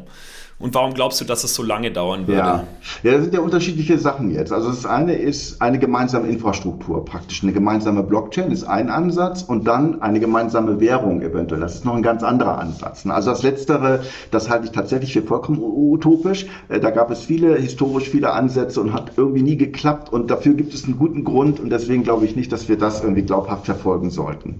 Und warum glaubst du, dass es so lange dauern würde? Ja, ja das sind ja unterschiedliche Sachen jetzt. Also das eine ist eine gemeinsame Infrastruktur, praktisch eine gemeinsame Blockchain ist ein Ansatz und dann eine gemeinsame Währung eventuell. Das ist noch ein ganz anderer Ansatz. Ne? Also das Letztere, das halte ich tatsächlich für vollkommen utopisch. Äh, da gab es viele, historisch viele Ansätze und hat irgendwie nie geklappt und dafür gibt es einen guten Grund und deswegen glaube ich nicht, dass wir das irgendwie glaubhaft verfolgen sollten.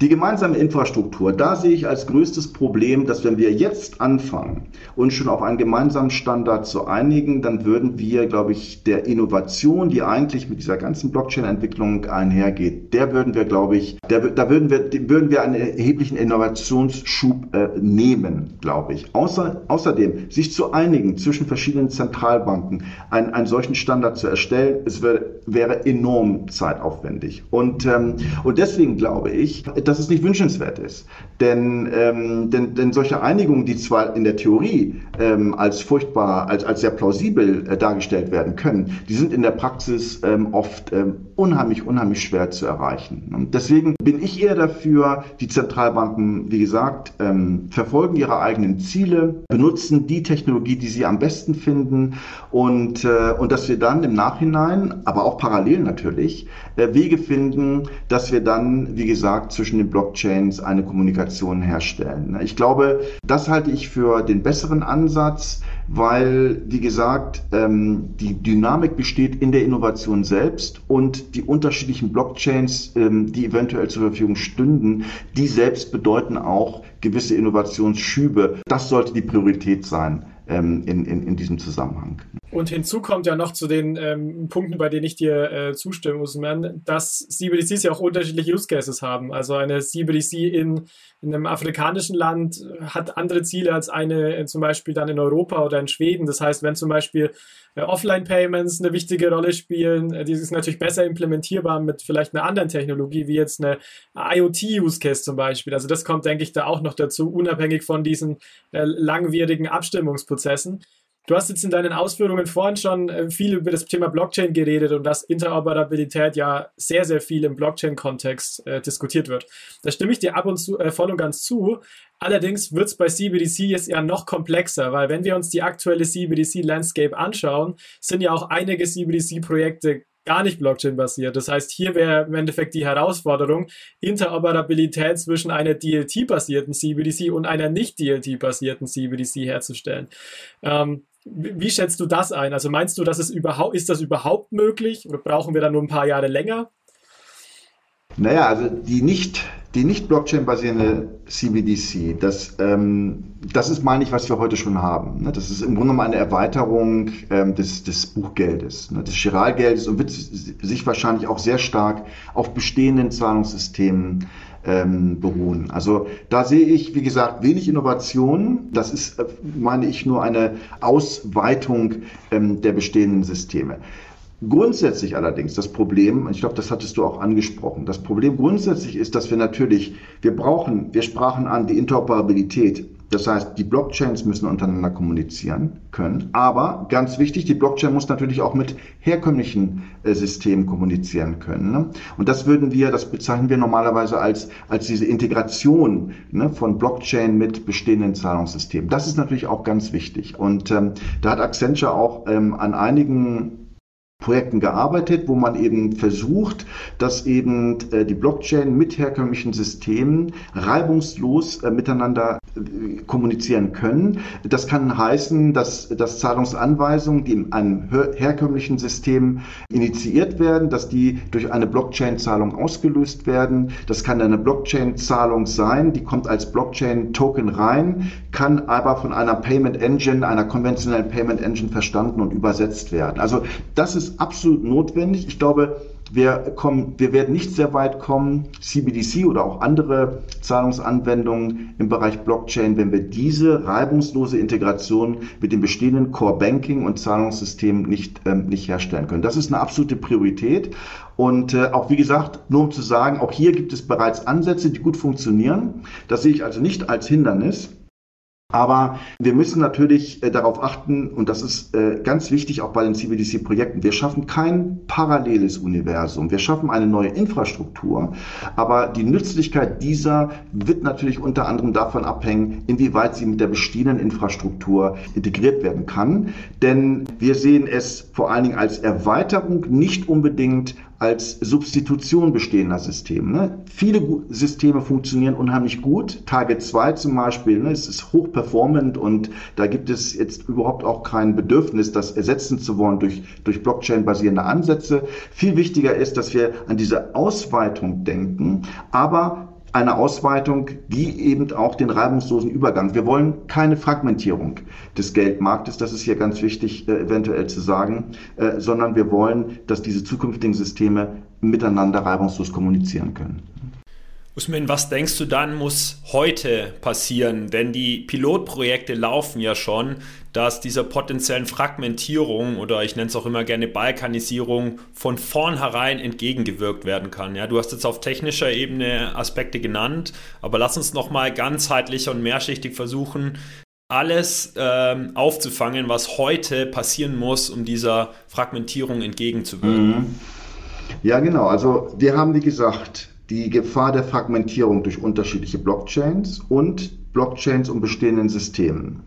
Die gemeinsame Infrastruktur, da sehe ich als größtes Problem, dass wenn wir jetzt anfangen und schon auf einen gemeinsamen Standard zu einigen, dann würden wir, glaube ich, der Innovation, die eigentlich mit dieser ganzen Blockchain-Entwicklung einhergeht, der würden wir, glaube ich, der, da würden wir, würden wir einen erheblichen Innovationsschub äh, nehmen, glaube ich. Außer, außerdem, sich zu einigen zwischen verschiedenen Zentralbanken, einen, einen solchen Standard zu erstellen, es wär, wäre enorm zeitaufwendig. Und, ähm, und deswegen glaube ich, dass es nicht wünschenswert ist. Denn, ähm, denn, denn solche Einigungen, die zwar in der Theorie ähm, als furchtbar, als, als sehr plausibel äh, dargestellt werden können, die sind in der Praxis ähm, oft ähm, unheimlich, unheimlich schwer zu erreichen. Und deswegen bin ich eher dafür, die Zentralbanken, wie gesagt, ähm, verfolgen ihre eigenen Ziele, benutzen die Technologie, die sie am besten finden und, äh, und dass wir dann im Nachhinein, aber auch parallel natürlich, äh, Wege finden, dass wir dann, wie gesagt, zwischen den Blockchains eine Kommunikation herstellen. Ich glaube, das halte ich für den besseren Ansatz, weil, wie gesagt, ähm, die Dynamik besteht in der Innovation selbst und die unterschiedlichen Blockchains, ähm, die eventuell zur Verfügung stünden, die selbst bedeuten auch gewisse Innovationsschübe. Das sollte die Priorität sein ähm, in, in, in diesem Zusammenhang. Und hinzu kommt ja noch zu den ähm, Punkten, bei denen ich dir äh, zustimmen muss, man, dass CBDCs ja auch unterschiedliche Use Cases haben. Also eine CBDC in, in einem afrikanischen Land hat andere Ziele als eine äh, zum Beispiel dann in Europa oder in Schweden. Das heißt, wenn zum Beispiel äh, Offline-Payments eine wichtige Rolle spielen, äh, die ist natürlich besser implementierbar mit vielleicht einer anderen Technologie, wie jetzt eine IoT-Use-Case zum Beispiel. Also das kommt, denke ich, da auch noch dazu, unabhängig von diesen äh, langwierigen Abstimmungsprozessen. Du hast jetzt in deinen Ausführungen vorhin schon äh, viel über das Thema Blockchain geredet und dass Interoperabilität ja sehr, sehr viel im Blockchain-Kontext äh, diskutiert wird. Da stimme ich dir ab und zu äh, voll und ganz zu. Allerdings wird es bei CBDC jetzt ja noch komplexer, weil wenn wir uns die aktuelle CBDC-Landscape anschauen, sind ja auch einige CBDC-Projekte gar nicht Blockchain-basiert. Das heißt, hier wäre im Endeffekt die Herausforderung, Interoperabilität zwischen einer DLT-basierten CBDC und einer nicht DLT-basierten CBDC herzustellen. Ähm, wie schätzt du das ein? Also meinst du, dass es überhaupt, ist das überhaupt möglich oder brauchen wir da nur ein paar Jahre länger? Naja, also die nicht, die nicht Blockchain-basierende CBDC, das, ähm, das ist, meine ich, was wir heute schon haben. Ne? Das ist im Grunde genommen eine Erweiterung ähm, des, des Buchgeldes, ne? des Chiralgeldes und wird sich wahrscheinlich auch sehr stark auf bestehenden Zahlungssystemen ähm, beruhen. Also da sehe ich, wie gesagt, wenig Innovation. Das ist, äh, meine ich, nur eine Ausweitung ähm, der bestehenden Systeme. Grundsätzlich allerdings das Problem, ich glaube, das hattest du auch angesprochen, das Problem grundsätzlich ist, dass wir natürlich, wir brauchen, wir sprachen an die Interoperabilität. Das heißt, die Blockchains müssen untereinander kommunizieren können. Aber ganz wichtig, die Blockchain muss natürlich auch mit herkömmlichen äh, Systemen kommunizieren können. Ne? Und das würden wir, das bezeichnen wir normalerweise als, als diese Integration ne, von Blockchain mit bestehenden Zahlungssystemen. Das ist natürlich auch ganz wichtig. Und ähm, da hat Accenture auch ähm, an einigen Projekten gearbeitet, wo man eben versucht, dass eben äh, die Blockchain mit herkömmlichen Systemen reibungslos äh, miteinander kommunizieren können. Das kann heißen, dass, dass Zahlungsanweisungen, die in einem herkömmlichen System initiiert werden, dass die durch eine Blockchain-Zahlung ausgelöst werden. Das kann eine Blockchain-Zahlung sein, die kommt als Blockchain-Token rein, kann aber von einer Payment Engine, einer konventionellen Payment Engine verstanden und übersetzt werden. Also das ist absolut notwendig. Ich glaube, wir, kommen, wir werden nicht sehr weit kommen, CBDC oder auch andere Zahlungsanwendungen im Bereich Blockchain, wenn wir diese reibungslose Integration mit dem bestehenden Core Banking und Zahlungssystem nicht, ähm, nicht herstellen können. Das ist eine absolute Priorität. Und äh, auch wie gesagt, nur um zu sagen, auch hier gibt es bereits Ansätze, die gut funktionieren. Das sehe ich also nicht als Hindernis. Aber wir müssen natürlich äh, darauf achten, und das ist äh, ganz wichtig auch bei den CBDC-Projekten, wir schaffen kein paralleles Universum. Wir schaffen eine neue Infrastruktur, aber die Nützlichkeit dieser wird natürlich unter anderem davon abhängen, inwieweit sie mit der bestehenden Infrastruktur integriert werden kann. Denn wir sehen es vor allen Dingen als Erweiterung, nicht unbedingt als Substitution bestehender Systeme. Ne? Viele Systeme funktionieren unheimlich gut. Target 2 zum Beispiel, ne, es ist hochperformant und da gibt es jetzt überhaupt auch kein Bedürfnis, das ersetzen zu wollen durch, durch Blockchain-basierende Ansätze. Viel wichtiger ist, dass wir an diese Ausweitung denken, aber eine Ausweitung, die eben auch den reibungslosen Übergang. Wir wollen keine Fragmentierung des Geldmarktes, das ist hier ganz wichtig äh, eventuell zu sagen, äh, sondern wir wollen, dass diese zukünftigen Systeme miteinander reibungslos kommunizieren können. Usman, was denkst du dann muss heute passieren? Denn die Pilotprojekte laufen ja schon, dass dieser potenziellen Fragmentierung oder ich nenne es auch immer gerne Balkanisierung von vornherein entgegengewirkt werden kann. Ja, du hast jetzt auf technischer Ebene Aspekte genannt, aber lass uns nochmal ganzheitlich und mehrschichtig versuchen, alles ähm, aufzufangen, was heute passieren muss, um dieser Fragmentierung entgegenzuwirken. Mhm. Ja, genau. Also wir haben, wie gesagt, die Gefahr der Fragmentierung durch unterschiedliche Blockchains und Blockchains und bestehenden Systemen.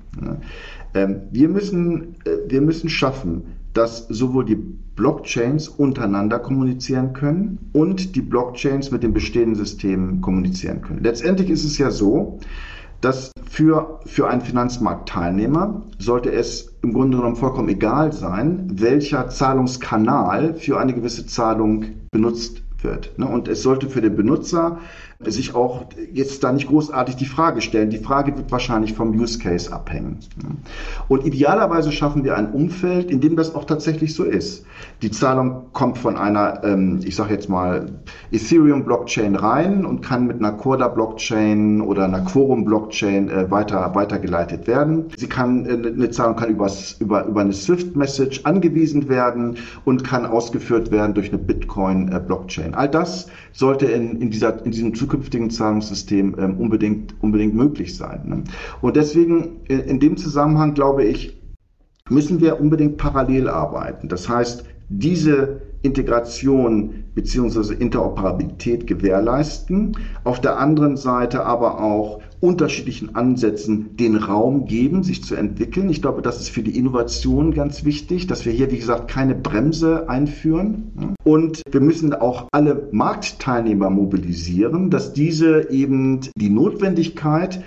Ähm, wir müssen, äh, wir müssen schaffen, dass sowohl die Blockchains untereinander kommunizieren können und die Blockchains mit den bestehenden Systemen kommunizieren können. Letztendlich ist es ja so, dass für, für einen Finanzmarktteilnehmer sollte es im Grunde genommen vollkommen egal sein, welcher Zahlungskanal für eine gewisse Zahlung benutzt wird. Ne? Und es sollte für den Benutzer sich auch jetzt da nicht großartig die Frage stellen. Die Frage wird wahrscheinlich vom Use Case abhängen. Und idealerweise schaffen wir ein Umfeld, in dem das auch tatsächlich so ist. Die Zahlung kommt von einer, ähm, ich sage jetzt mal, Ethereum-Blockchain rein und kann mit einer Corda-Blockchain oder einer Quorum-Blockchain äh, weiter, weitergeleitet werden. Sie kann, äh, eine Zahlung kann übers, über, über eine Swift-Message angewiesen werden und kann ausgeführt werden durch eine Bitcoin-Blockchain. All das sollte in, in, dieser, in diesem zukünftigen Zahlungssystem ähm, unbedingt, unbedingt möglich sein. Ne? Und deswegen in, in dem Zusammenhang glaube ich, müssen wir unbedingt parallel arbeiten. Das heißt, diese Integration bzw. Interoperabilität gewährleisten, auf der anderen Seite aber auch unterschiedlichen Ansätzen den Raum geben, sich zu entwickeln. Ich glaube, das ist für die Innovation ganz wichtig, dass wir hier, wie gesagt, keine Bremse einführen. Und wir müssen auch alle Marktteilnehmer mobilisieren, dass diese eben die Notwendigkeit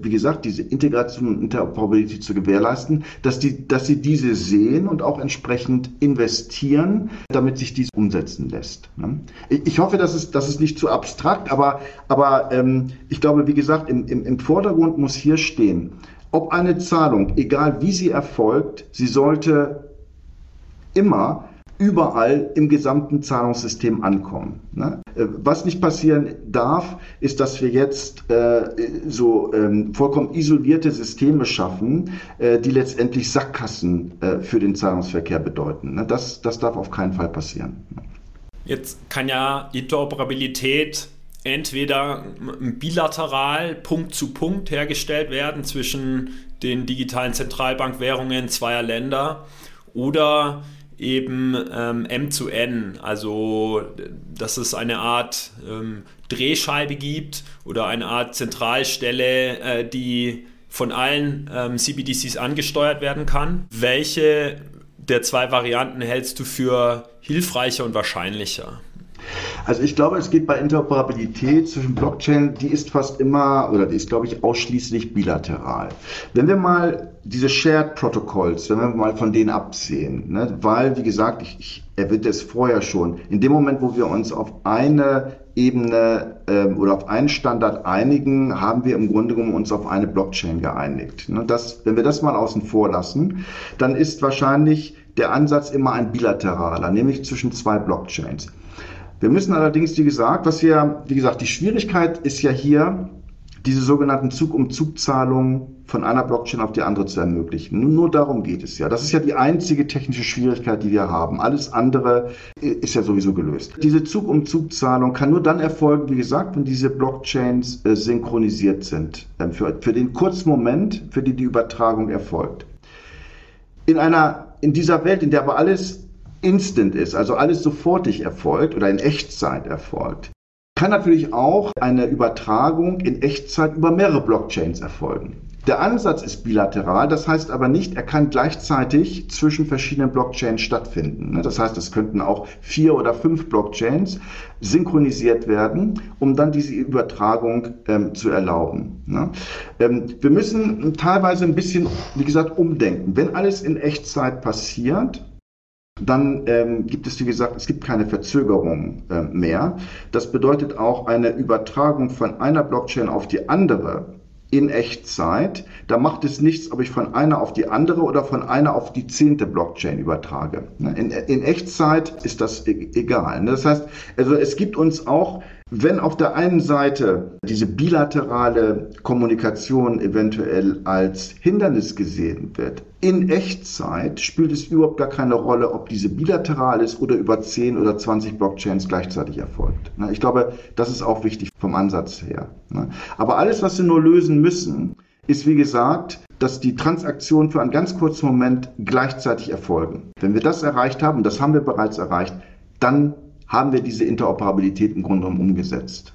wie gesagt, diese Integration und Interoperabilität zu gewährleisten, dass, die, dass sie diese sehen und auch entsprechend investieren, damit sich dies umsetzen lässt. Ne? Ich hoffe, das ist, das ist nicht zu abstrakt, aber, aber ähm, ich glaube, wie gesagt, im, im, im Vordergrund muss hier stehen, ob eine Zahlung, egal wie sie erfolgt, sie sollte immer überall im gesamten Zahlungssystem ankommen. Ne? Äh, was nicht passieren darf, ist, dass wir jetzt äh, so ähm, vollkommen isolierte Systeme schaffen, äh, die letztendlich Sackgassen äh, für den Zahlungsverkehr bedeuten. Ne? Das, das darf auf keinen Fall passieren. Jetzt kann ja Interoperabilität entweder bilateral Punkt zu Punkt hergestellt werden zwischen den digitalen Zentralbankwährungen zweier Länder oder eben ähm, M zu N, also dass es eine Art ähm, Drehscheibe gibt oder eine Art Zentralstelle, äh, die von allen ähm, CBDCs angesteuert werden kann. Welche der zwei Varianten hältst du für hilfreicher und wahrscheinlicher? Also ich glaube, es geht bei Interoperabilität zwischen Blockchain, die ist fast immer oder die ist, glaube ich, ausschließlich bilateral. Wenn wir mal diese Shared Protocols, wenn wir mal von denen absehen, ne, weil, wie gesagt, ich, ich erwähnte es vorher schon, in dem Moment, wo wir uns auf eine Ebene ähm, oder auf einen Standard einigen, haben wir im Grunde genommen uns auf eine Blockchain geeinigt. Ne, das, wenn wir das mal außen vor lassen, dann ist wahrscheinlich der Ansatz immer ein bilateraler, nämlich zwischen zwei Blockchains. Wir müssen allerdings, wie gesagt, was wir, wie gesagt, die Schwierigkeit ist ja hier, diese sogenannten Zug-um-Zug-Zahlungen von einer Blockchain auf die andere zu ermöglichen. Nur, nur, darum geht es ja. Das ist ja die einzige technische Schwierigkeit, die wir haben. Alles andere ist ja sowieso gelöst. Diese Zug-um-Zug-Zahlung kann nur dann erfolgen, wie gesagt, wenn diese Blockchains äh, synchronisiert sind. Ähm, für, für den kurzen Moment, für die die Übertragung erfolgt. In einer, in dieser Welt, in der aber alles instant ist, also alles sofortig erfolgt oder in Echtzeit erfolgt, kann natürlich auch eine Übertragung in Echtzeit über mehrere Blockchains erfolgen. Der Ansatz ist bilateral, das heißt aber nicht, er kann gleichzeitig zwischen verschiedenen Blockchains stattfinden. Das heißt, es könnten auch vier oder fünf Blockchains synchronisiert werden, um dann diese Übertragung ähm, zu erlauben. Ähm, wir müssen teilweise ein bisschen, wie gesagt, umdenken. Wenn alles in Echtzeit passiert, dann ähm, gibt es, wie gesagt, es gibt keine Verzögerung äh, mehr. Das bedeutet auch eine Übertragung von einer Blockchain auf die andere in Echtzeit. Da macht es nichts, ob ich von einer auf die andere oder von einer auf die zehnte Blockchain übertrage. In, in Echtzeit ist das e egal. Das heißt, also es gibt uns auch wenn auf der einen Seite diese bilaterale Kommunikation eventuell als Hindernis gesehen wird, in Echtzeit spielt es überhaupt gar keine Rolle, ob diese bilateral ist oder über 10 oder 20 Blockchains gleichzeitig erfolgt. Ich glaube, das ist auch wichtig vom Ansatz her. Aber alles, was wir nur lösen müssen, ist wie gesagt, dass die Transaktionen für einen ganz kurzen Moment gleichzeitig erfolgen. Wenn wir das erreicht haben, das haben wir bereits erreicht, dann haben wir diese Interoperabilität im Grunde genommen umgesetzt.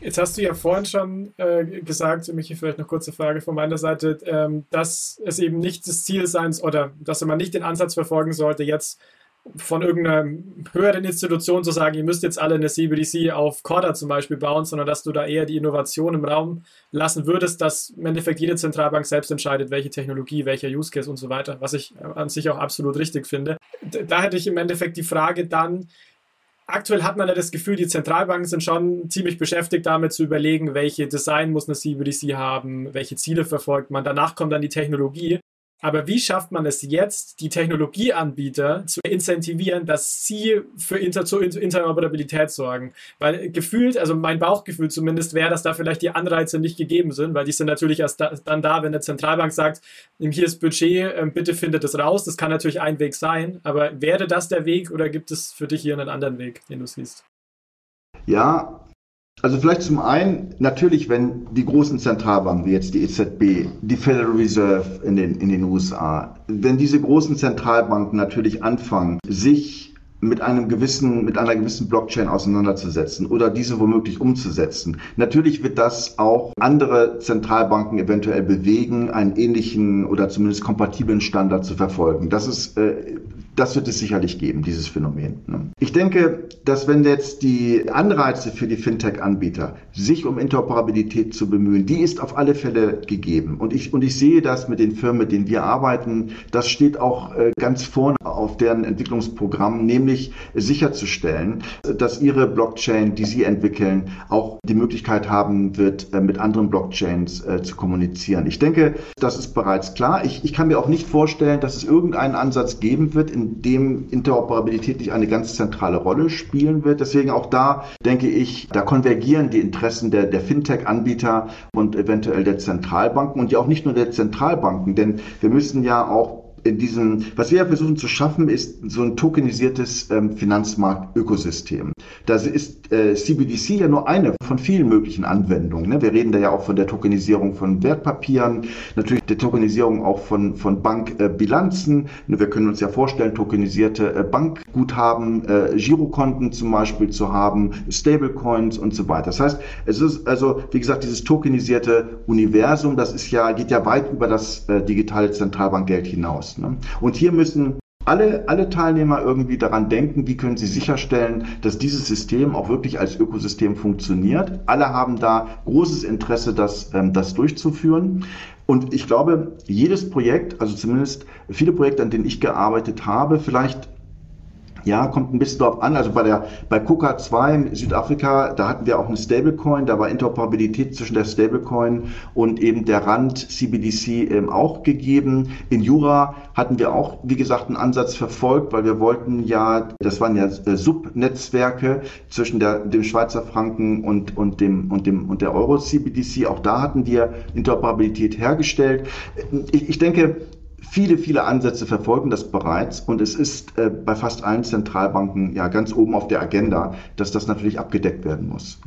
Jetzt hast du ja vorhin schon äh, gesagt, Michi, vielleicht noch kurze Frage von meiner Seite, ähm, dass es eben nicht das Ziel sein oder dass man nicht den Ansatz verfolgen sollte, jetzt von irgendeiner höheren Institution zu sagen, ihr müsst jetzt alle eine CBDC auf Corda zum Beispiel bauen, sondern dass du da eher die Innovation im Raum lassen würdest, dass im Endeffekt jede Zentralbank selbst entscheidet, welche Technologie, welcher Use Case und so weiter, was ich an sich auch absolut richtig finde. Da hätte ich im Endeffekt die Frage dann, aktuell hat man ja das Gefühl, die Zentralbanken sind schon ziemlich beschäftigt damit zu überlegen, welche Design muss eine CBDC haben, welche Ziele verfolgt man. Danach kommt dann die Technologie. Aber wie schafft man es jetzt, die Technologieanbieter zu incentivieren, dass sie für Inter zur Interoperabilität sorgen? Weil gefühlt, also mein Bauchgefühl zumindest wäre, dass da vielleicht die Anreize nicht gegeben sind, weil die sind natürlich erst da, dann da, wenn eine Zentralbank sagt, hier ist Budget, ähm, bitte findet es raus. Das kann natürlich ein Weg sein, aber wäre das der Weg oder gibt es für dich hier einen anderen Weg, den du siehst? Ja, also vielleicht zum einen, natürlich, wenn die großen Zentralbanken, wie jetzt die EZB, die Federal Reserve in den, in den USA, wenn diese großen Zentralbanken natürlich anfangen, sich mit einem gewissen, mit einer gewissen Blockchain auseinanderzusetzen oder diese womöglich umzusetzen. Natürlich wird das auch andere Zentralbanken eventuell bewegen, einen ähnlichen oder zumindest kompatiblen Standard zu verfolgen. Das ist äh, das wird es sicherlich geben, dieses Phänomen. Ne? Ich denke, dass wenn jetzt die Anreize für die Fintech-Anbieter, sich um Interoperabilität zu bemühen, die ist auf alle Fälle gegeben. Und ich, und ich sehe das mit den Firmen, mit denen wir arbeiten, das steht auch äh, ganz vorne auf deren Entwicklungsprogramm, nämlich sicherzustellen, dass ihre Blockchain, die sie entwickeln, auch die Möglichkeit haben wird, äh, mit anderen Blockchains äh, zu kommunizieren. Ich denke, das ist bereits klar. Ich, ich kann mir auch nicht vorstellen, dass es irgendeinen Ansatz geben wird, in dem Interoperabilität nicht eine ganz zentrale Rolle spielen wird. Deswegen auch da denke ich, da konvergieren die Interessen der, der Fintech-Anbieter und eventuell der Zentralbanken und ja auch nicht nur der Zentralbanken, denn wir müssen ja auch in diesem, was wir ja versuchen zu schaffen, ist so ein tokenisiertes ähm, Finanzmarktökosystem. Da ist äh, CBDC ja nur eine von vielen möglichen Anwendungen. Ne? Wir reden da ja auch von der Tokenisierung von Wertpapieren, natürlich der Tokenisierung auch von, von Bankbilanzen. Äh, wir können uns ja vorstellen, tokenisierte äh, Bankguthaben, äh, Girokonten zum Beispiel zu haben, Stablecoins und so weiter. Das heißt, es ist also, wie gesagt, dieses tokenisierte Universum, das ist ja, geht ja weit über das äh, digitale Zentralbankgeld hinaus. Ne? Und hier müssen alle, alle Teilnehmer irgendwie daran denken, wie können sie sicherstellen, dass dieses System auch wirklich als Ökosystem funktioniert. Alle haben da großes Interesse, das, ähm, das durchzuführen. Und ich glaube, jedes Projekt, also zumindest viele Projekte, an denen ich gearbeitet habe, vielleicht ja, kommt ein bisschen darauf an. Also bei der bei KUKA 2 in Südafrika, da hatten wir auch eine Stablecoin, da war Interoperabilität zwischen der Stablecoin und eben der Rand CBDC ähm, auch gegeben. In Jura hatten wir auch, wie gesagt, einen Ansatz verfolgt, weil wir wollten ja, das waren ja äh, Subnetzwerke zwischen der, dem Schweizer Franken und, und dem und dem und der Euro CBDC. Auch da hatten wir Interoperabilität hergestellt. Ich, ich denke, Viele, viele Ansätze verfolgen das bereits und es ist äh, bei fast allen Zentralbanken ja ganz oben auf der Agenda, dass das natürlich abgedeckt werden muss.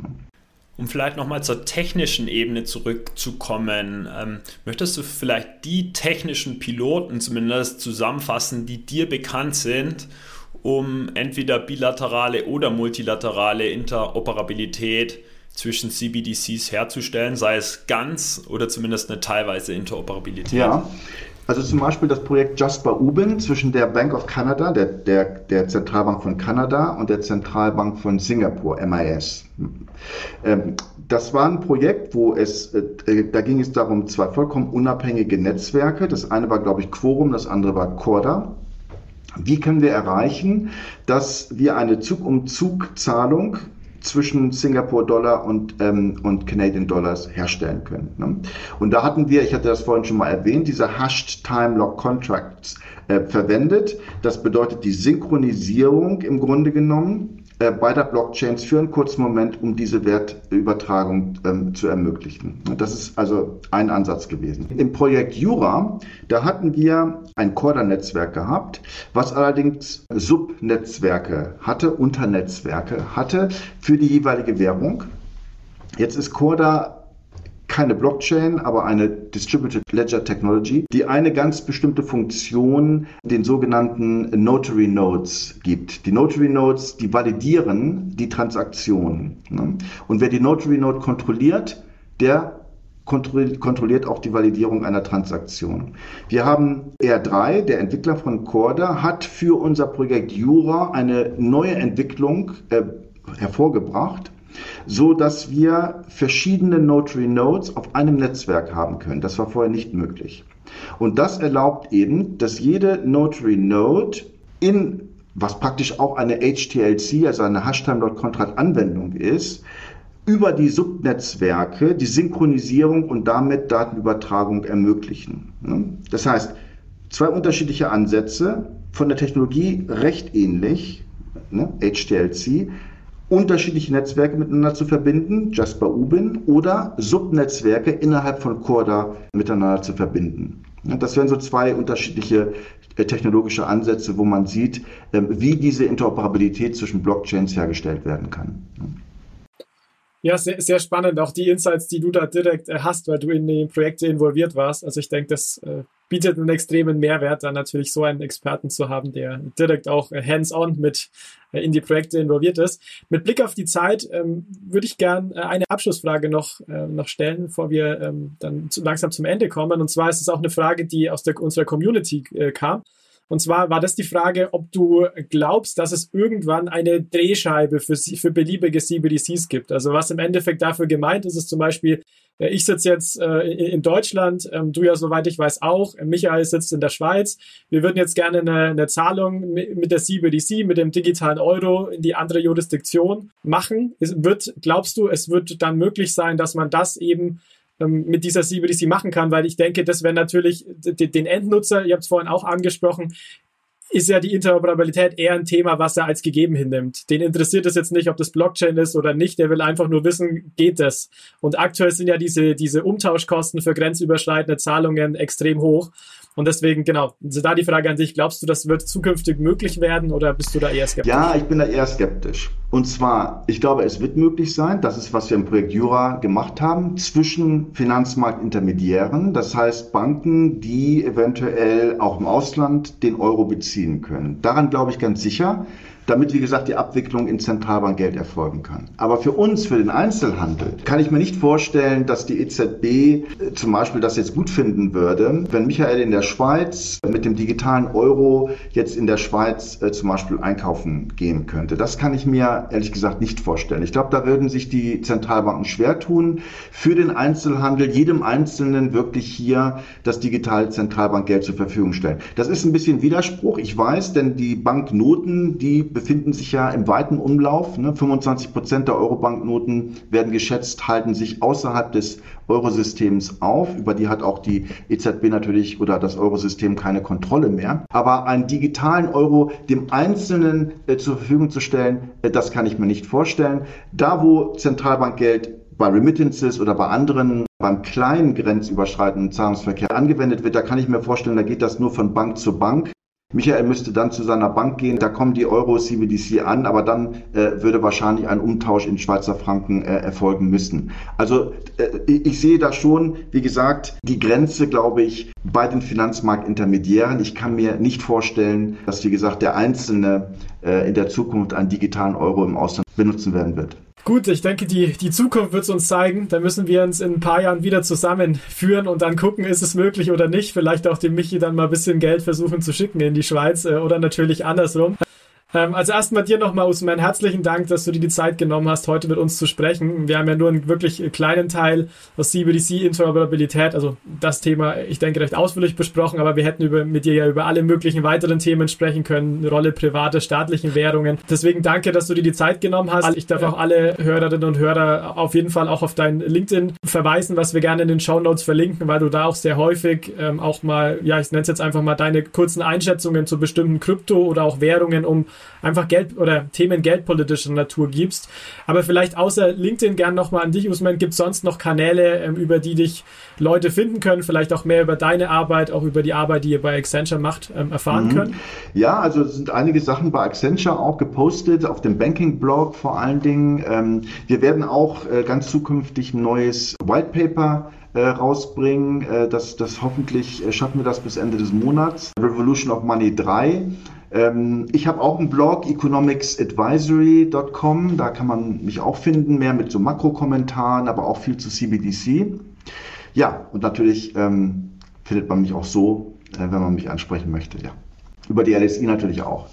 Um vielleicht nochmal zur technischen Ebene zurückzukommen, ähm, möchtest du vielleicht die technischen Piloten zumindest zusammenfassen, die dir bekannt sind, um entweder bilaterale oder multilaterale Interoperabilität zwischen CBDCs herzustellen, sei es ganz oder zumindest eine teilweise Interoperabilität? Ja, also zum Beispiel das Projekt Jasper Ubin zwischen der Bank of Canada, der, der, der Zentralbank von Kanada und der Zentralbank von Singapur, MIS. Ähm, das war ein Projekt, wo es, äh, da ging es darum, zwei vollkommen unabhängige Netzwerke. Das eine war, glaube ich, Quorum, das andere war Corda. Wie können wir erreichen, dass wir eine Zug-um-Zug-Zahlung zwischen Singapur-Dollar und, ähm, und Canadian Dollars herstellen können. Ne? Und da hatten wir, ich hatte das vorhin schon mal erwähnt, diese Hashed Time Lock Contracts äh, verwendet. Das bedeutet die Synchronisierung im Grunde genommen äh, beider Blockchains für einen kurzen Moment, um diese Wertübertragung ähm, zu ermöglichen. Das ist also ein Ansatz gewesen. Im Projekt Jura, da hatten wir ein Corda-Netzwerk gehabt, was allerdings Subnetzwerke hatte, Unternetzwerke hatte für die jeweilige Währung. Jetzt ist Corda keine Blockchain, aber eine Distributed Ledger Technology, die eine ganz bestimmte Funktion, den sogenannten Notary Nodes gibt. Die Notary Nodes, die validieren die Transaktionen. Ne? Und wer die Notary Node kontrolliert, der kontrolliert auch die Validierung einer Transaktion. Wir haben R3, der Entwickler von Corda, hat für unser Projekt Jura eine neue Entwicklung äh, hervorgebracht, so dass wir verschiedene Notary Nodes auf einem Netzwerk haben können. Das war vorher nicht möglich. Und das erlaubt eben, dass jede Notary Node in was praktisch auch eine HTLC, also eine Hashtime.contract-Anwendung ist, über die Subnetzwerke die Synchronisierung und damit Datenübertragung ermöglichen. Das heißt, zwei unterschiedliche Ansätze, von der Technologie recht ähnlich, HTLC, unterschiedliche Netzwerke miteinander zu verbinden, Jasper Ubin, oder Subnetzwerke innerhalb von Corda miteinander zu verbinden. Das wären so zwei unterschiedliche äh, technologische Ansätze, wo man sieht, ähm, wie diese Interoperabilität zwischen Blockchains hergestellt werden kann. Ja, sehr, sehr spannend, auch die Insights, die du da direkt äh, hast, weil du in die Projekte involviert warst. Also ich denke, das äh, bietet einen extremen Mehrwert, dann natürlich so einen Experten zu haben, der direkt auch äh, hands-on mit äh, in die Projekte involviert ist. Mit Blick auf die Zeit ähm, würde ich gern äh, eine Abschlussfrage noch, äh, noch stellen, bevor wir ähm, dann zu, langsam zum Ende kommen. Und zwar ist es auch eine Frage, die aus der, unserer Community äh, kam. Und zwar war das die Frage, ob du glaubst, dass es irgendwann eine Drehscheibe für, für beliebige CBDCs gibt. Also was im Endeffekt dafür gemeint ist, ist zum Beispiel, äh, ich sitze jetzt äh, in Deutschland, ähm, du ja soweit ich weiß auch, Michael sitzt in der Schweiz. Wir würden jetzt gerne eine, eine Zahlung mit der CBDC, mit dem digitalen Euro in die andere Jurisdiktion machen. Es wird, glaubst du, es wird dann möglich sein, dass man das eben ähm, mit dieser CBDC machen kann, weil ich denke, das wäre natürlich den Endnutzer, ihr habt es vorhin auch angesprochen, ist ja die Interoperabilität eher ein Thema, was er als gegeben hinnimmt. Den interessiert es jetzt nicht, ob das Blockchain ist oder nicht. Der will einfach nur wissen, geht das? Und aktuell sind ja diese, diese Umtauschkosten für grenzüberschreitende Zahlungen extrem hoch. Und deswegen, genau, also da die Frage an dich, glaubst du, das wird zukünftig möglich werden oder bist du da eher skeptisch? Ja, ich bin da eher skeptisch. Und zwar, ich glaube, es wird möglich sein, das ist, was wir im Projekt Jura gemacht haben, zwischen Finanzmarktintermediären, das heißt Banken, die eventuell auch im Ausland den Euro beziehen können. Daran glaube ich ganz sicher damit, wie gesagt, die Abwicklung in Zentralbankgeld erfolgen kann. Aber für uns, für den Einzelhandel, kann ich mir nicht vorstellen, dass die EZB äh, zum Beispiel das jetzt gut finden würde, wenn Michael in der Schweiz mit dem digitalen Euro jetzt in der Schweiz äh, zum Beispiel einkaufen gehen könnte. Das kann ich mir ehrlich gesagt nicht vorstellen. Ich glaube, da würden sich die Zentralbanken schwer tun, für den Einzelhandel jedem Einzelnen wirklich hier das digitale Zentralbankgeld zur Verfügung stellen. Das ist ein bisschen Widerspruch, ich weiß, denn die Banknoten, die befinden sich ja im weiten Umlauf. Ne? 25 Prozent der Eurobanknoten werden geschätzt, halten sich außerhalb des Eurosystems auf. Über die hat auch die EZB natürlich oder das Eurosystem keine Kontrolle mehr. Aber einen digitalen Euro dem Einzelnen äh, zur Verfügung zu stellen, äh, das kann ich mir nicht vorstellen. Da, wo Zentralbankgeld bei Remittances oder bei anderen beim kleinen grenzüberschreitenden Zahlungsverkehr angewendet wird, da kann ich mir vorstellen, da geht das nur von Bank zu Bank. Michael müsste dann zu seiner Bank gehen, da kommen die Euro CBDC an, aber dann äh, würde wahrscheinlich ein Umtausch in Schweizer Franken äh, erfolgen müssen. Also äh, ich sehe da schon, wie gesagt, die Grenze, glaube ich, bei den Finanzmarktintermediären. Ich kann mir nicht vorstellen, dass, wie gesagt, der Einzelne äh, in der Zukunft einen digitalen Euro im Ausland benutzen werden wird. Gut, ich denke, die, die Zukunft wird es uns zeigen. Da müssen wir uns in ein paar Jahren wieder zusammenführen und dann gucken, ist es möglich oder nicht. Vielleicht auch dem Michi dann mal ein bisschen Geld versuchen zu schicken in die Schweiz äh, oder natürlich andersrum. Ähm, also erstmal dir nochmal Usman herzlichen Dank, dass du dir die Zeit genommen hast, heute mit uns zu sprechen. Wir haben ja nur einen wirklich kleinen Teil aus CBDC Interoperabilität, also das Thema, ich denke, recht ausführlich besprochen, aber wir hätten über, mit dir ja über alle möglichen weiteren Themen sprechen können, Rolle privater, staatlichen Währungen. Deswegen danke, dass du dir die Zeit genommen hast. Ich darf auch alle Hörerinnen und Hörer auf jeden Fall auch auf dein LinkedIn verweisen, was wir gerne in den Show Notes verlinken, weil du da auch sehr häufig ähm, auch mal, ja, ich nenne es jetzt einfach mal deine kurzen Einschätzungen zu bestimmten Krypto oder auch Währungen um einfach Geld oder Themen geldpolitischer Natur gibst. Aber vielleicht außer LinkedIn gern nochmal an dich, Usman, gibt es sonst noch Kanäle, ähm, über die dich Leute finden können, vielleicht auch mehr über deine Arbeit, auch über die Arbeit, die ihr bei Accenture macht, ähm, erfahren mhm. können? Ja, also es sind einige Sachen bei Accenture auch gepostet, auf dem Banking-Blog vor allen Dingen. Ähm, wir werden auch äh, ganz zukünftig ein neues White Paper äh, rausbringen. Äh, das, das hoffentlich schaffen wir das bis Ende des Monats. Revolution of Money 3. Ähm, ich habe auch einen Blog, economicsadvisory.com. Da kann man mich auch finden, mehr mit so Makrokommentaren, aber auch viel zu CBDC. Ja, und natürlich ähm, findet man mich auch so, äh, wenn man mich ansprechen möchte. Ja. Über die LSI natürlich auch.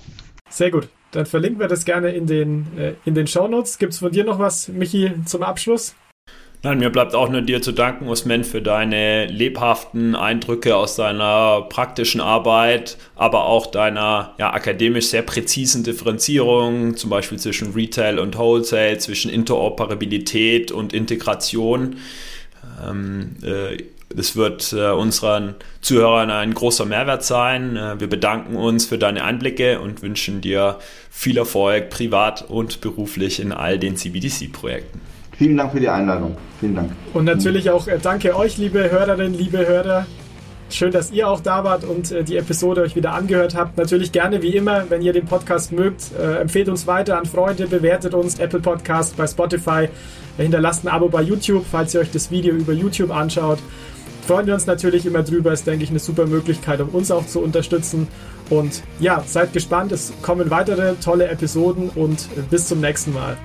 Sehr gut. Dann verlinken wir das gerne in den, äh, in den Shownotes. Gibt es von dir noch was, Michi, zum Abschluss? Nein, mir bleibt auch nur dir zu danken, Usman, für deine lebhaften Eindrücke aus deiner praktischen Arbeit, aber auch deiner ja, akademisch sehr präzisen Differenzierung, zum Beispiel zwischen Retail und Wholesale, zwischen Interoperabilität und Integration. Ähm, äh, das wird äh, unseren Zuhörern ein großer Mehrwert sein. Äh, wir bedanken uns für deine Einblicke und wünschen dir viel Erfolg privat und beruflich in all den CBDC-Projekten. Vielen Dank für die Einladung. Vielen Dank. Und natürlich auch äh, danke euch, liebe Hörerinnen, liebe Hörer. Schön, dass ihr auch da wart und äh, die Episode euch wieder angehört habt. Natürlich gerne wie immer, wenn ihr den Podcast mögt, äh, empfehlt uns weiter an Freunde, bewertet uns Apple Podcast bei Spotify, hinterlasst ein Abo bei YouTube, falls ihr euch das Video über YouTube anschaut. Freuen wir uns natürlich immer drüber, ist denke ich eine super Möglichkeit, um uns auch zu unterstützen. Und ja, seid gespannt, es kommen weitere tolle Episoden und bis zum nächsten Mal.